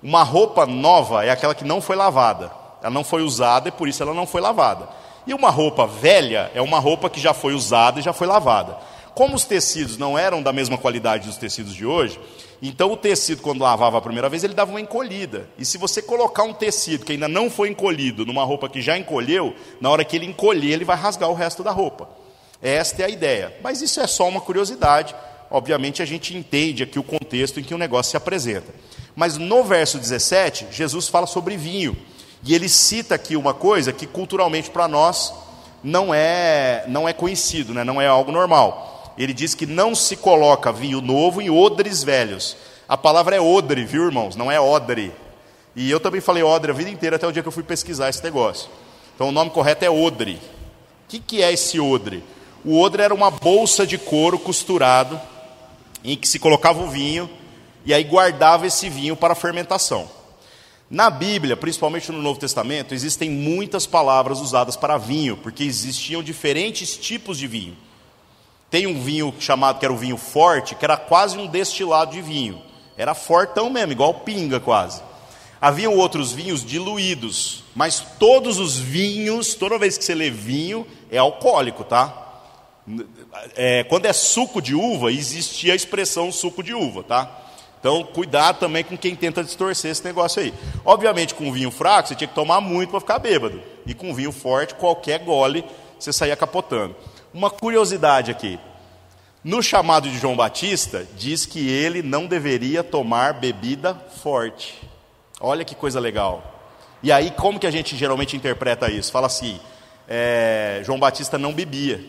uma roupa nova é aquela que não foi lavada. Ela não foi usada e por isso ela não foi lavada. E uma roupa velha é uma roupa que já foi usada e já foi lavada. Como os tecidos não eram da mesma qualidade dos tecidos de hoje, então o tecido, quando lavava a primeira vez, ele dava uma encolhida. E se você colocar um tecido que ainda não foi encolhido numa roupa que já encolheu, na hora que ele encolher, ele vai rasgar o resto da roupa. Esta é a ideia. Mas isso é só uma curiosidade. Obviamente a gente entende aqui o contexto em que o negócio se apresenta. Mas no verso 17, Jesus fala sobre vinho. E ele cita aqui uma coisa que culturalmente para nós não é, não é conhecido, né? não é algo normal ele diz que não se coloca vinho novo em odres velhos. A palavra é odre, viu, irmãos? Não é odre. E eu também falei odre a vida inteira até o dia que eu fui pesquisar esse negócio. Então o nome correto é odre. O que, que é esse odre? O odre era uma bolsa de couro costurado em que se colocava o vinho e aí guardava esse vinho para fermentação. Na Bíblia, principalmente no Novo Testamento, existem muitas palavras usadas para vinho, porque existiam diferentes tipos de vinho. Tem um vinho chamado que era o vinho forte, que era quase um destilado de vinho. Era fortão mesmo, igual pinga quase. Haviam outros vinhos diluídos, mas todos os vinhos, toda vez que você lê vinho, é alcoólico, tá? É, quando é suco de uva, existia a expressão suco de uva, tá? Então, cuidado também com quem tenta distorcer esse negócio aí. Obviamente, com vinho fraco, você tinha que tomar muito para ficar bêbado. E com vinho forte, qualquer gole, você saía capotando. Uma curiosidade aqui. No chamado de João Batista, diz que ele não deveria tomar bebida forte. Olha que coisa legal. E aí, como que a gente geralmente interpreta isso? Fala assim: é, João Batista não bebia.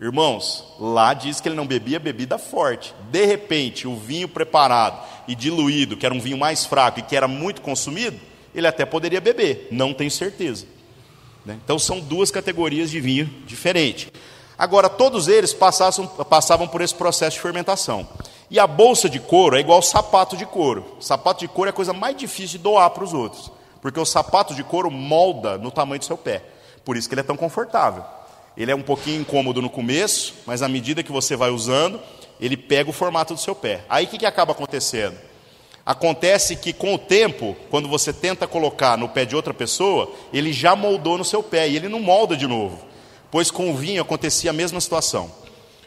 Irmãos, lá diz que ele não bebia bebida forte. De repente, o vinho preparado e diluído, que era um vinho mais fraco e que era muito consumido, ele até poderia beber, não tenho certeza. Né? Então, são duas categorias de vinho diferentes. Agora, todos eles passavam, passavam por esse processo de fermentação. E a bolsa de couro é igual ao sapato de couro. Sapato de couro é a coisa mais difícil de doar para os outros, porque o sapato de couro molda no tamanho do seu pé. Por isso que ele é tão confortável. Ele é um pouquinho incômodo no começo, mas à medida que você vai usando, ele pega o formato do seu pé. Aí o que, que acaba acontecendo? Acontece que com o tempo, quando você tenta colocar no pé de outra pessoa, ele já moldou no seu pé e ele não molda de novo pois com o vinho acontecia a mesma situação.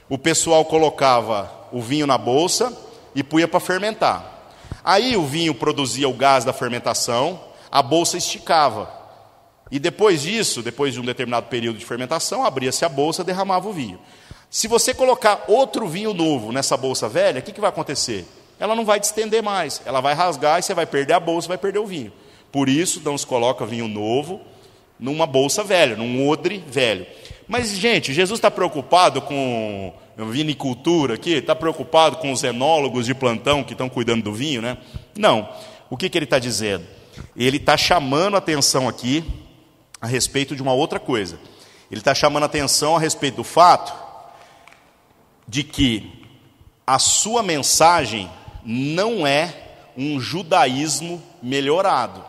O pessoal colocava o vinho na bolsa e punha para fermentar. Aí o vinho produzia o gás da fermentação, a bolsa esticava. E depois disso, depois de um determinado período de fermentação, abria-se a bolsa e derramava o vinho. Se você colocar outro vinho novo nessa bolsa velha, o que, que vai acontecer? Ela não vai distender mais, ela vai rasgar e você vai perder a bolsa, vai perder o vinho. Por isso, não se coloca vinho novo numa bolsa velha, num odre velho. Mas, gente, Jesus está preocupado com vinicultura aqui? Está preocupado com os enólogos de plantão que estão cuidando do vinho, né? Não. O que, que ele está dizendo? Ele está chamando atenção aqui a respeito de uma outra coisa. Ele está chamando atenção a respeito do fato de que a sua mensagem não é um judaísmo melhorado.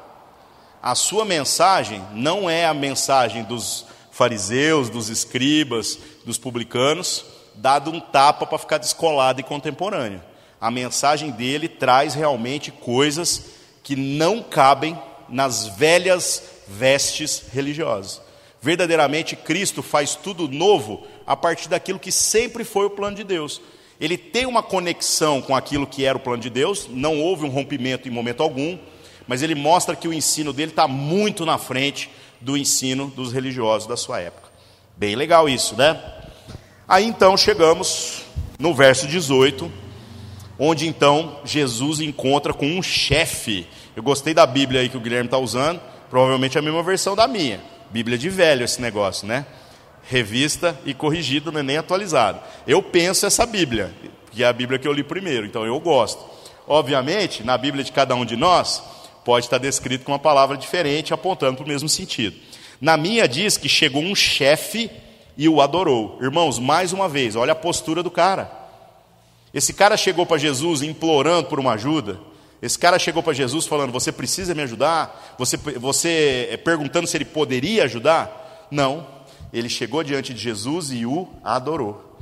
a sua mensagem não é a mensagem dos fariseus, dos escribas, dos publicanos, dado um tapa para ficar descolado e contemporâneo. A mensagem dele traz realmente coisas que não cabem nas velhas vestes religiosas. Verdadeiramente, Cristo faz tudo novo a partir daquilo que sempre foi o plano de Deus. Ele tem uma conexão com aquilo que era o plano de Deus, não houve um rompimento em momento algum, mas ele mostra que o ensino dele está muito na frente do ensino dos religiosos da sua época. Bem legal isso, né? Aí então chegamos no verso 18, onde então Jesus encontra com um chefe. Eu gostei da Bíblia aí que o Guilherme está usando, provavelmente é a mesma versão da minha. Bíblia de velho esse negócio, né? Revista e corrigida, não é nem atualizado. Eu penso essa Bíblia, que é a Bíblia que eu li primeiro, então eu gosto. Obviamente, na Bíblia de cada um de nós, pode estar descrito com uma palavra diferente, apontando para o mesmo sentido. Na minha diz que chegou um chefe e o adorou. Irmãos, mais uma vez, olha a postura do cara. Esse cara chegou para Jesus implorando por uma ajuda. Esse cara chegou para Jesus falando: Você precisa me ajudar? Você, você é, perguntando se ele poderia ajudar? Não. Ele chegou diante de Jesus e o adorou.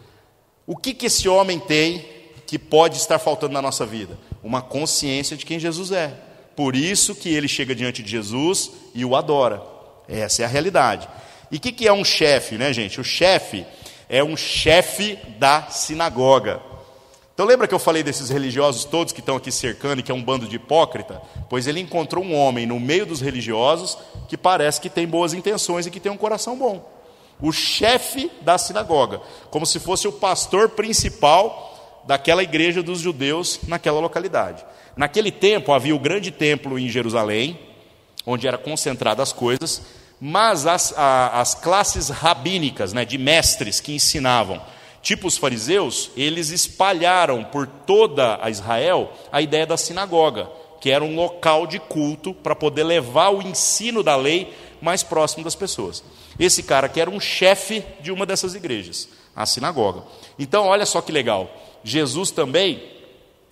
O que, que esse homem tem que pode estar faltando na nossa vida? Uma consciência de quem Jesus é. Por isso que ele chega diante de Jesus e o adora. Essa é a realidade. E o que, que é um chefe, né, gente? O chefe é um chefe da sinagoga. Então lembra que eu falei desses religiosos todos que estão aqui cercando e que é um bando de hipócrita? Pois ele encontrou um homem no meio dos religiosos que parece que tem boas intenções e que tem um coração bom. O chefe da sinagoga, como se fosse o pastor principal daquela igreja dos judeus naquela localidade. Naquele tempo havia o grande templo em Jerusalém, onde era concentradas as coisas, mas as, a, as classes rabínicas, né, de mestres que ensinavam, tipo os fariseus, eles espalharam por toda a Israel a ideia da sinagoga, que era um local de culto para poder levar o ensino da lei mais próximo das pessoas. Esse cara que era um chefe de uma dessas igrejas, a sinagoga. Então, olha só que legal. Jesus também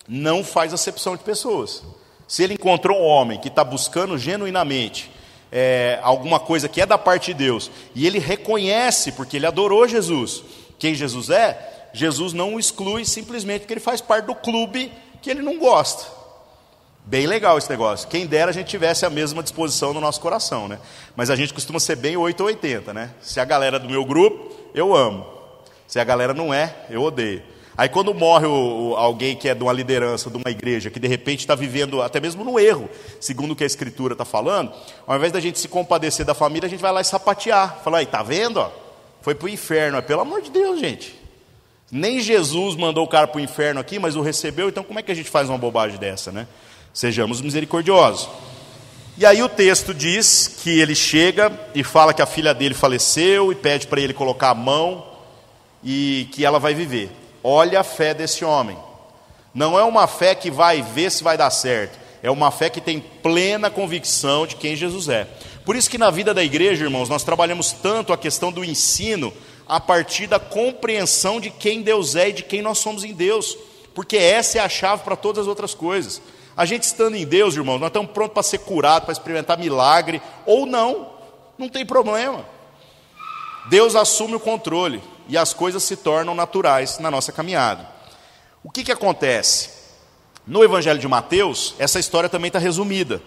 não faz acepção de pessoas. Se ele encontrou um homem que está buscando genuinamente é, alguma coisa que é da parte de Deus, e ele reconhece, porque ele adorou Jesus, quem Jesus é, Jesus não o exclui simplesmente porque ele faz parte do clube que ele não gosta. Bem legal esse negócio. Quem dera a gente tivesse a mesma disposição no nosso coração, né? Mas a gente costuma ser bem 8 ou 80, né? Se a galera do meu grupo, eu amo. Se a galera não é, eu odeio. Aí quando morre o, o, alguém que é de uma liderança, de uma igreja, que de repente está vivendo até mesmo no erro, segundo o que a escritura está falando, ao invés da gente se compadecer da família, a gente vai lá e sapatear. Falar, aí, tá vendo? Ó? Foi para o inferno. Pelo amor de Deus, gente. Nem Jesus mandou o cara para o inferno aqui, mas o recebeu, então como é que a gente faz uma bobagem dessa, né? Sejamos misericordiosos. E aí o texto diz que ele chega e fala que a filha dele faleceu e pede para ele colocar a mão e que ela vai viver. Olha a fé desse homem. Não é uma fé que vai ver se vai dar certo. É uma fé que tem plena convicção de quem Jesus é. Por isso que na vida da igreja, irmãos, nós trabalhamos tanto a questão do ensino a partir da compreensão de quem Deus é e de quem nós somos em Deus. Porque essa é a chave para todas as outras coisas. A gente estando em Deus, irmãos, nós estamos prontos para ser curados, para experimentar milagre, ou não, não tem problema. Deus assume o controle e as coisas se tornam naturais na nossa caminhada. O que, que acontece? No Evangelho de Mateus, essa história também está resumida.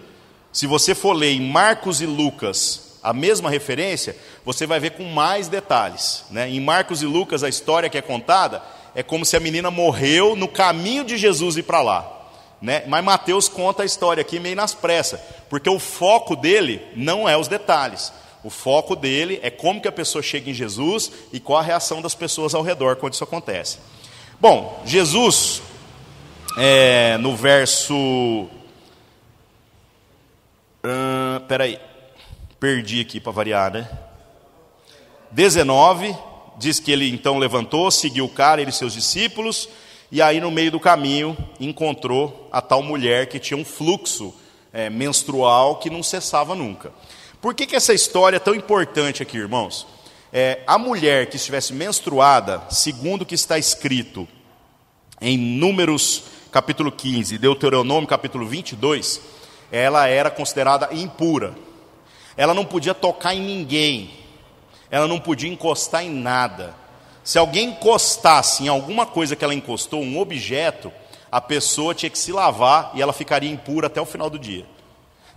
Se você for ler em Marcos e Lucas a mesma referência, você vai ver com mais detalhes. Né? Em Marcos e Lucas, a história que é contada é como se a menina morreu no caminho de Jesus ir para lá. Né? Mas Mateus conta a história aqui meio nas pressas, porque o foco dele não é os detalhes. O foco dele é como que a pessoa chega em Jesus e qual a reação das pessoas ao redor quando isso acontece. Bom, Jesus, é, no verso. Uh, peraí, perdi aqui para variar, né? 19, diz que ele então levantou, seguiu o cara, ele e seus discípulos, e aí no meio do caminho encontrou a tal mulher que tinha um fluxo é, menstrual que não cessava nunca. Por que, que essa história é tão importante aqui, irmãos? É, a mulher que estivesse menstruada, segundo o que está escrito em Números capítulo 15, Deuteronômio capítulo 22, ela era considerada impura. ela não podia tocar em ninguém, ela não podia encostar em nada. Se alguém encostasse em alguma coisa que ela encostou, um objeto, a pessoa tinha que se lavar e ela ficaria impura até o final do dia.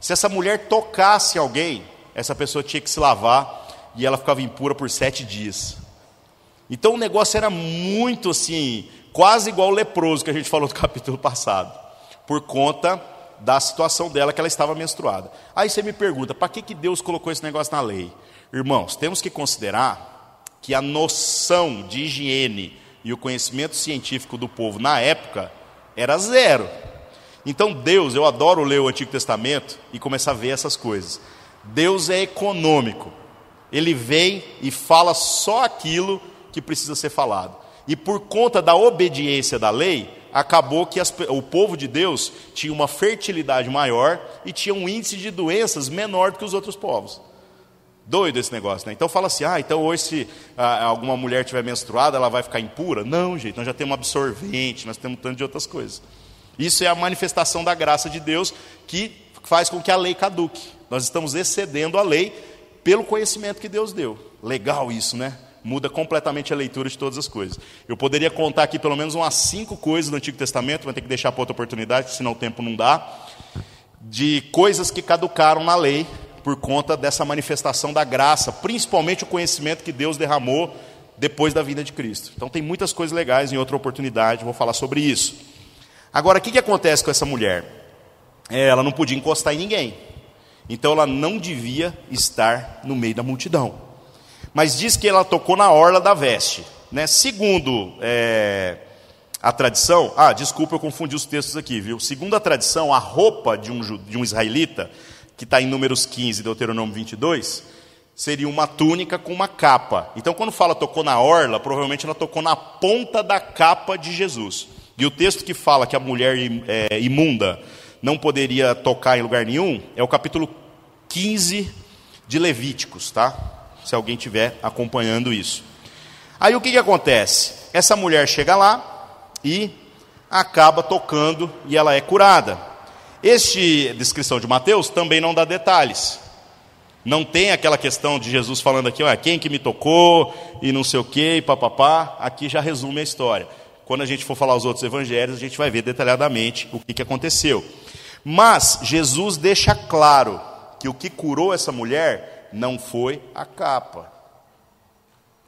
Se essa mulher tocasse alguém, essa pessoa tinha que se lavar e ela ficava impura por sete dias. Então o negócio era muito assim, quase igual o leproso que a gente falou no (laughs) capítulo passado, por conta da situação dela que ela estava menstruada. Aí você me pergunta, para que, que Deus colocou esse negócio na lei? Irmãos, temos que considerar que a noção de higiene e o conhecimento científico do povo na época era zero. Então Deus, eu adoro ler o Antigo Testamento e começar a ver essas coisas. Deus é econômico. Ele vem e fala só aquilo que precisa ser falado. E por conta da obediência da lei, acabou que as, o povo de Deus tinha uma fertilidade maior e tinha um índice de doenças menor do que os outros povos. Doido esse negócio, né? Então fala assim: ah, então hoje se ah, alguma mulher tiver menstruada, ela vai ficar impura? Não, gente, nós já temos absorvente, nós temos um tanto de outras coisas. Isso é a manifestação da graça de Deus que faz com que a lei caduque. Nós estamos excedendo a lei pelo conhecimento que Deus deu. Legal isso, né? Muda completamente a leitura de todas as coisas. Eu poderia contar aqui pelo menos umas cinco coisas do Antigo Testamento, vai ter que deixar para outra oportunidade, senão o tempo não dá, de coisas que caducaram na lei por conta dessa manifestação da graça, principalmente o conhecimento que Deus derramou depois da vinda de Cristo. Então tem muitas coisas legais em outra oportunidade, vou falar sobre isso. Agora, o que, que acontece com essa mulher? É, ela não podia encostar em ninguém. Então ela não devia estar no meio da multidão. Mas diz que ela tocou na orla da veste. Né? Segundo é, a tradição, ah, desculpa, eu confundi os textos aqui, viu? Segundo a tradição, a roupa de um, de um israelita, que está em Números 15, Deuteronômio 22, seria uma túnica com uma capa. Então, quando fala tocou na orla, provavelmente ela tocou na ponta da capa de Jesus. E o texto que fala que a mulher é, imunda não poderia tocar em lugar nenhum é o capítulo 15 de Levíticos, tá? Se alguém estiver acompanhando isso. Aí o que, que acontece? Essa mulher chega lá e acaba tocando e ela é curada. Este descrição de Mateus também não dá detalhes. Não tem aquela questão de Jesus falando aqui, olha, quem que me tocou e não sei o que, e papapá. Aqui já resume a história. Quando a gente for falar os outros evangelhos, a gente vai ver detalhadamente o que, que aconteceu. Mas Jesus deixa claro que o que curou essa mulher não foi a capa.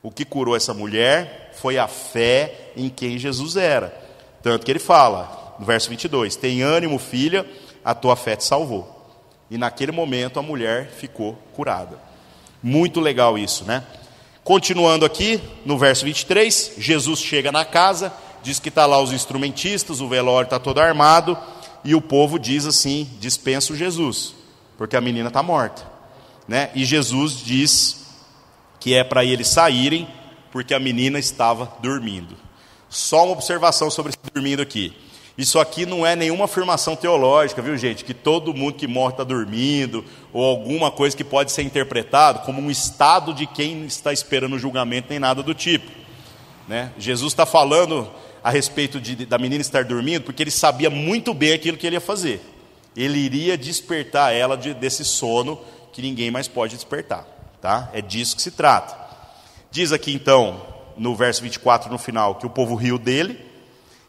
O que curou essa mulher foi a fé em quem Jesus era. Tanto que ele fala, no verso 22, tem ânimo, filha, a tua fé te salvou. E naquele momento a mulher ficou curada. Muito legal isso, né? Continuando aqui, no verso 23, Jesus chega na casa, diz que está lá os instrumentistas, o velório está todo armado, e o povo diz assim: dispensa o Jesus porque a menina está morta. Né? E Jesus diz que é para eles saírem, porque a menina estava dormindo. Só uma observação sobre dormindo aqui. Isso aqui não é nenhuma afirmação teológica, viu gente? Que todo mundo que morre está dormindo, ou alguma coisa que pode ser interpretado como um estado de quem está esperando o julgamento, nem nada do tipo. Né? Jesus está falando a respeito de, da menina estar dormindo, porque ele sabia muito bem aquilo que ele ia fazer ele iria despertar ela de, desse sono que ninguém mais pode despertar. Tá? É disso que se trata. Diz aqui então, no verso 24, no final, que o povo riu dele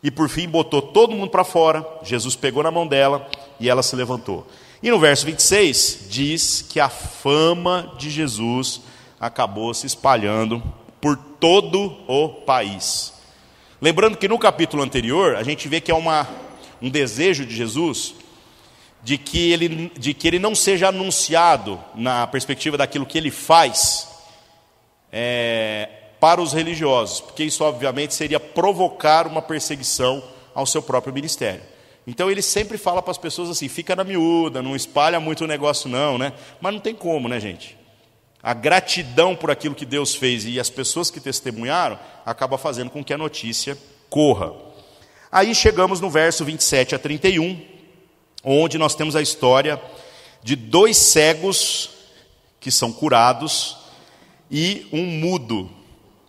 e por fim botou todo mundo para fora. Jesus pegou na mão dela e ela se levantou. E no verso 26 diz que a fama de Jesus acabou se espalhando por todo o país. Lembrando que no capítulo anterior a gente vê que é uma, um desejo de Jesus de que ele, de que ele não seja anunciado na perspectiva daquilo que ele faz é, para os religiosos, porque isso obviamente seria provocar uma perseguição ao seu próprio ministério. Então ele sempre fala para as pessoas assim: fica na miúda, não espalha muito o negócio, não, né? Mas não tem como, né, gente? A gratidão por aquilo que Deus fez e as pessoas que testemunharam acaba fazendo com que a notícia corra. Aí chegamos no verso 27 a 31, onde nós temos a história de dois cegos que são curados e um mudo.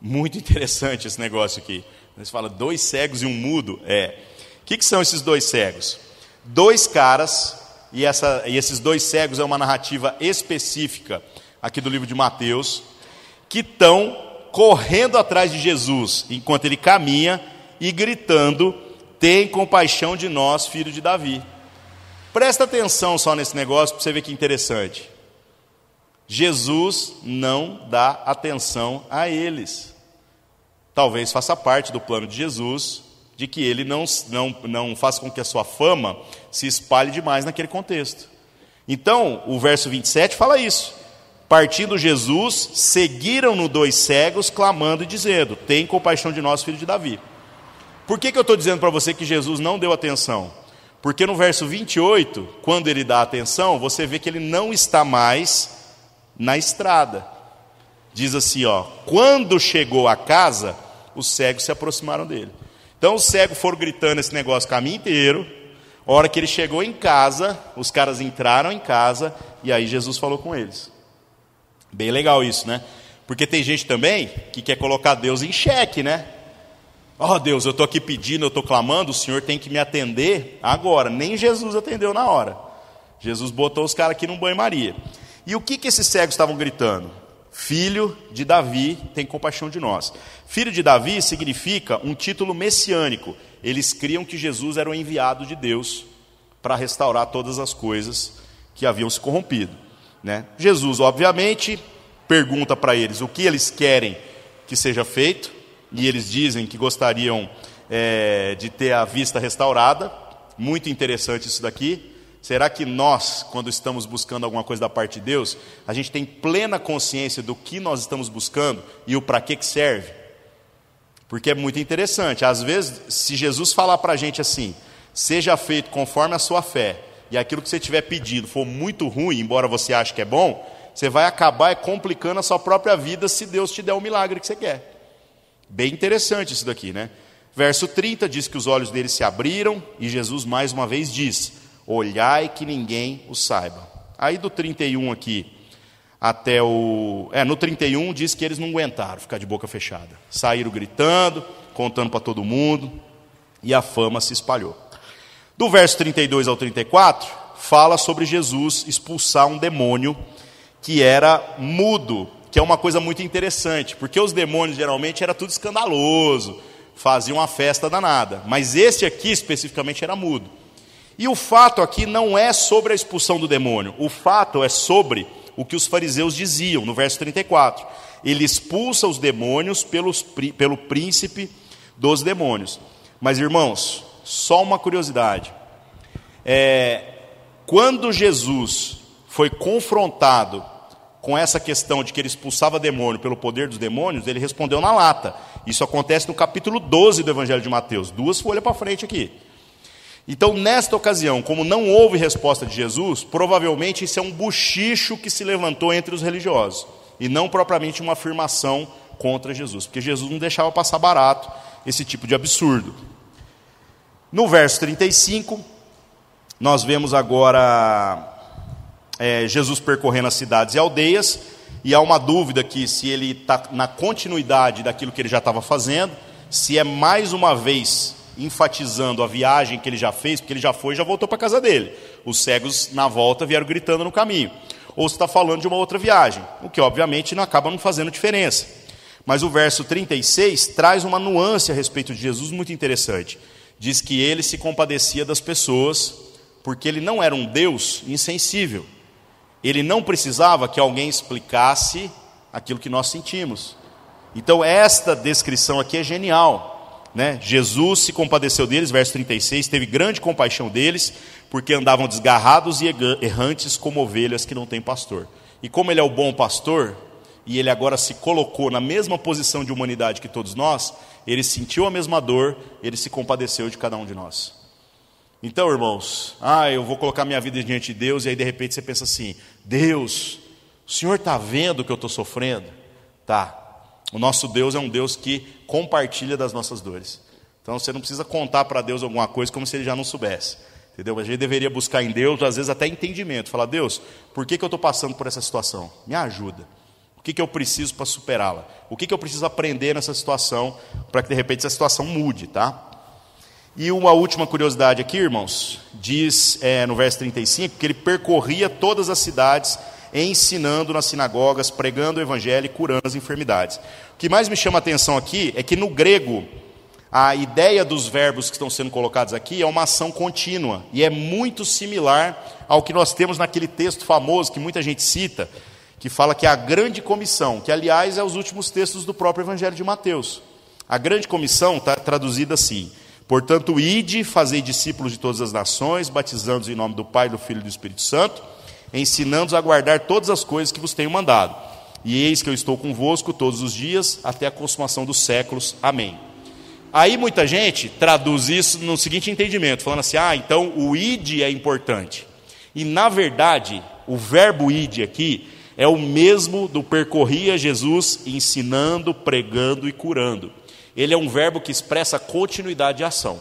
Muito interessante esse negócio aqui. Você fala dois cegos e um mudo? É. O que, que são esses dois cegos? Dois caras e, essa, e esses dois cegos é uma narrativa específica aqui do livro de Mateus, que estão correndo atrás de Jesus enquanto ele caminha e gritando: Tem compaixão de nós, filho de Davi. Presta atenção só nesse negócio para você ver que interessante. Jesus não dá atenção a eles. Talvez faça parte do plano de Jesus de que ele não, não, não faça com que a sua fama se espalhe demais naquele contexto. Então, o verso 27 fala isso. Partindo Jesus, seguiram-no dois cegos, clamando e dizendo: Tem compaixão de nós, filho de Davi. Por que, que eu estou dizendo para você que Jesus não deu atenção? Porque no verso 28, quando ele dá atenção, você vê que ele não está mais na estrada. Diz assim, ó: Quando chegou a casa, os cegos se aproximaram dele. Então os cegos foram gritando esse negócio o caminho inteiro. A hora que ele chegou em casa, os caras entraram em casa e aí Jesus falou com eles. Bem legal isso, né? Porque tem gente também que quer colocar Deus em xeque, né? Ó oh, Deus, eu estou aqui pedindo, eu estou clamando, o Senhor tem que me atender agora. Nem Jesus atendeu na hora. Jesus botou os caras aqui num banho-maria. E o que, que esses cegos estavam gritando? Filho de Davi, tem compaixão de nós. Filho de Davi significa um título messiânico. Eles criam que Jesus era o enviado de Deus para restaurar todas as coisas que haviam se corrompido. Né? Jesus, obviamente, pergunta para eles o que eles querem que seja feito, e eles dizem que gostariam é, de ter a vista restaurada. Muito interessante isso daqui. Será que nós, quando estamos buscando alguma coisa da parte de Deus, a gente tem plena consciência do que nós estamos buscando e o para que, que serve? Porque é muito interessante. Às vezes, se Jesus falar para a gente assim, seja feito conforme a sua fé, e aquilo que você tiver pedido for muito ruim, embora você ache que é bom, você vai acabar complicando a sua própria vida se Deus te der o milagre que você quer. Bem interessante isso daqui, né? Verso 30 diz que os olhos dele se abriram e Jesus mais uma vez diz: olhai que ninguém o saiba. Aí do 31 aqui até o. É, no 31 diz que eles não aguentaram ficar de boca fechada. Saíram gritando, contando para todo mundo, e a fama se espalhou. Do verso 32 ao 34, fala sobre Jesus expulsar um demônio que era mudo, que é uma coisa muito interessante, porque os demônios geralmente era tudo escandaloso, faziam uma festa danada, mas esse aqui especificamente era mudo. E o fato aqui não é sobre a expulsão do demônio, o fato é sobre o que os fariseus diziam, no verso 34. Ele expulsa os demônios pelos, pelo príncipe dos demônios. Mas irmãos, só uma curiosidade: é, quando Jesus foi confrontado com essa questão de que ele expulsava demônio pelo poder dos demônios, ele respondeu na lata. Isso acontece no capítulo 12 do Evangelho de Mateus, duas folhas para frente aqui. Então, nesta ocasião, como não houve resposta de Jesus, provavelmente isso é um buchicho que se levantou entre os religiosos, e não propriamente uma afirmação contra Jesus, porque Jesus não deixava passar barato esse tipo de absurdo. No verso 35, nós vemos agora é, Jesus percorrendo as cidades e aldeias, e há uma dúvida que se ele está na continuidade daquilo que ele já estava fazendo, se é mais uma vez enfatizando a viagem que ele já fez, porque ele já foi e já voltou para casa dele. Os cegos, na volta, vieram gritando no caminho. Ou se está falando de uma outra viagem, o que obviamente não acaba não fazendo diferença. Mas o verso 36 traz uma nuance a respeito de Jesus muito interessante. Diz que ele se compadecia das pessoas, porque ele não era um Deus insensível. Ele não precisava que alguém explicasse aquilo que nós sentimos. Então, esta descrição aqui é genial né? Jesus se compadeceu deles, verso 36, teve grande compaixão deles, porque andavam desgarrados e errantes como ovelhas que não têm pastor. E como ele é o bom pastor, e ele agora se colocou na mesma posição de humanidade que todos nós, ele sentiu a mesma dor, ele se compadeceu de cada um de nós. Então, irmãos, ah, eu vou colocar minha vida diante de Deus, e aí de repente você pensa assim: Deus, o Senhor está vendo o que eu estou sofrendo? Tá, o nosso Deus é um Deus que compartilha das nossas dores. Então você não precisa contar para Deus alguma coisa como se ele já não soubesse. Entendeu? A gente deveria buscar em Deus, às vezes, até entendimento. Falar, Deus, por que, que eu estou passando por essa situação? Me ajuda. O que, que eu preciso para superá-la? O que, que eu preciso aprender nessa situação para que, de repente, essa situação mude, tá? E uma última curiosidade aqui, irmãos, diz é, no verso 35 que ele percorria todas as cidades, ensinando nas sinagogas, pregando o evangelho e curando as enfermidades. O que mais me chama a atenção aqui é que no grego, a ideia dos verbos que estão sendo colocados aqui é uma ação contínua, e é muito similar ao que nós temos naquele texto famoso que muita gente cita, que fala que é a grande comissão, que aliás é os últimos textos do próprio evangelho de Mateus. A grande comissão está traduzida assim Portanto, ide, fazei discípulos de todas as nações, batizando-os em nome do Pai, do Filho e do Espírito Santo, ensinando-os a guardar todas as coisas que vos tenho mandado. E eis que eu estou convosco todos os dias, até a consumação dos séculos. Amém. Aí muita gente traduz isso no seguinte entendimento, falando assim: ah, então o ide é importante. E na verdade, o verbo ide aqui é o mesmo do percorria Jesus ensinando, pregando e curando ele é um verbo que expressa continuidade de ação.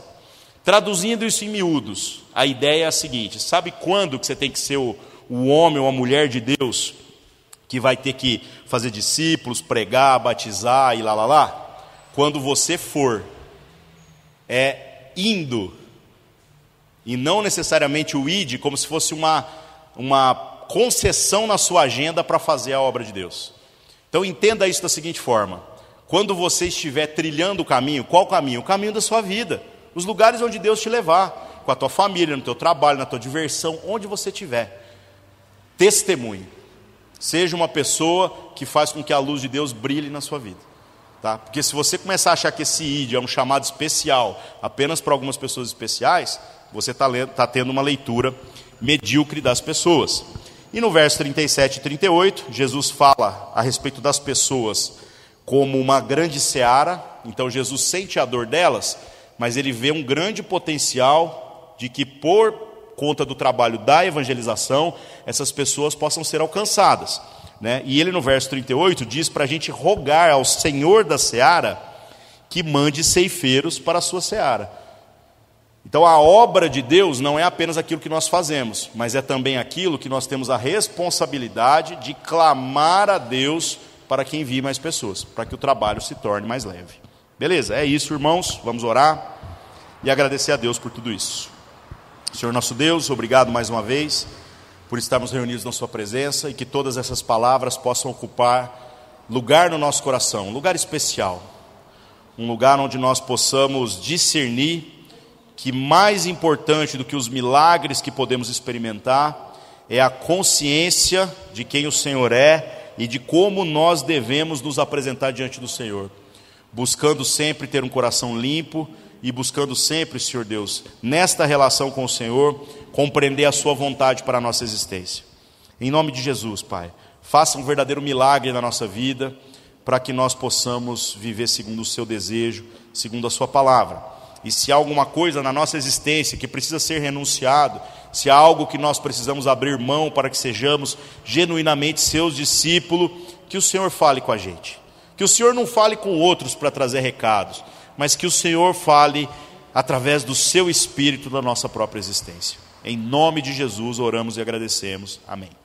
Traduzindo isso em miúdos, a ideia é a seguinte: sabe quando que você tem que ser o, o homem ou a mulher de Deus que vai ter que fazer discípulos, pregar, batizar e lá lá lá? Quando você for é indo e não necessariamente o id como se fosse uma uma concessão na sua agenda para fazer a obra de Deus. Então entenda isso da seguinte forma: quando você estiver trilhando o caminho, qual caminho? O caminho da sua vida, os lugares onde Deus te levar, com a tua família, no teu trabalho, na tua diversão, onde você estiver. Testemunhe. Seja uma pessoa que faz com que a luz de Deus brilhe na sua vida. Tá? Porque se você começar a achar que esse ID é um chamado especial apenas para algumas pessoas especiais, você está tá tendo uma leitura medíocre das pessoas. E no verso 37 e 38, Jesus fala a respeito das pessoas como uma grande seara, então Jesus sente a dor delas, mas ele vê um grande potencial de que, por conta do trabalho da evangelização, essas pessoas possam ser alcançadas. Né? E ele, no verso 38, diz para a gente rogar ao Senhor da seara que mande ceifeiros para a sua seara. Então, a obra de Deus não é apenas aquilo que nós fazemos, mas é também aquilo que nós temos a responsabilidade de clamar a Deus para que envie mais pessoas, para que o trabalho se torne mais leve. Beleza, é isso, irmãos. Vamos orar e agradecer a Deus por tudo isso. Senhor nosso Deus, obrigado mais uma vez por estarmos reunidos na Sua presença e que todas essas palavras possam ocupar lugar no nosso coração, um lugar especial, um lugar onde nós possamos discernir que mais importante do que os milagres que podemos experimentar é a consciência de quem o Senhor é e de como nós devemos nos apresentar diante do Senhor, buscando sempre ter um coração limpo e buscando sempre, Senhor Deus, nesta relação com o Senhor, compreender a Sua vontade para a nossa existência. Em nome de Jesus, Pai, faça um verdadeiro milagre na nossa vida, para que nós possamos viver segundo o Seu desejo, segundo a Sua palavra. E se há alguma coisa na nossa existência que precisa ser renunciado, se há algo que nós precisamos abrir mão para que sejamos genuinamente seus discípulos, que o Senhor fale com a gente. Que o Senhor não fale com outros para trazer recados, mas que o Senhor fale através do seu espírito da nossa própria existência. Em nome de Jesus oramos e agradecemos. Amém.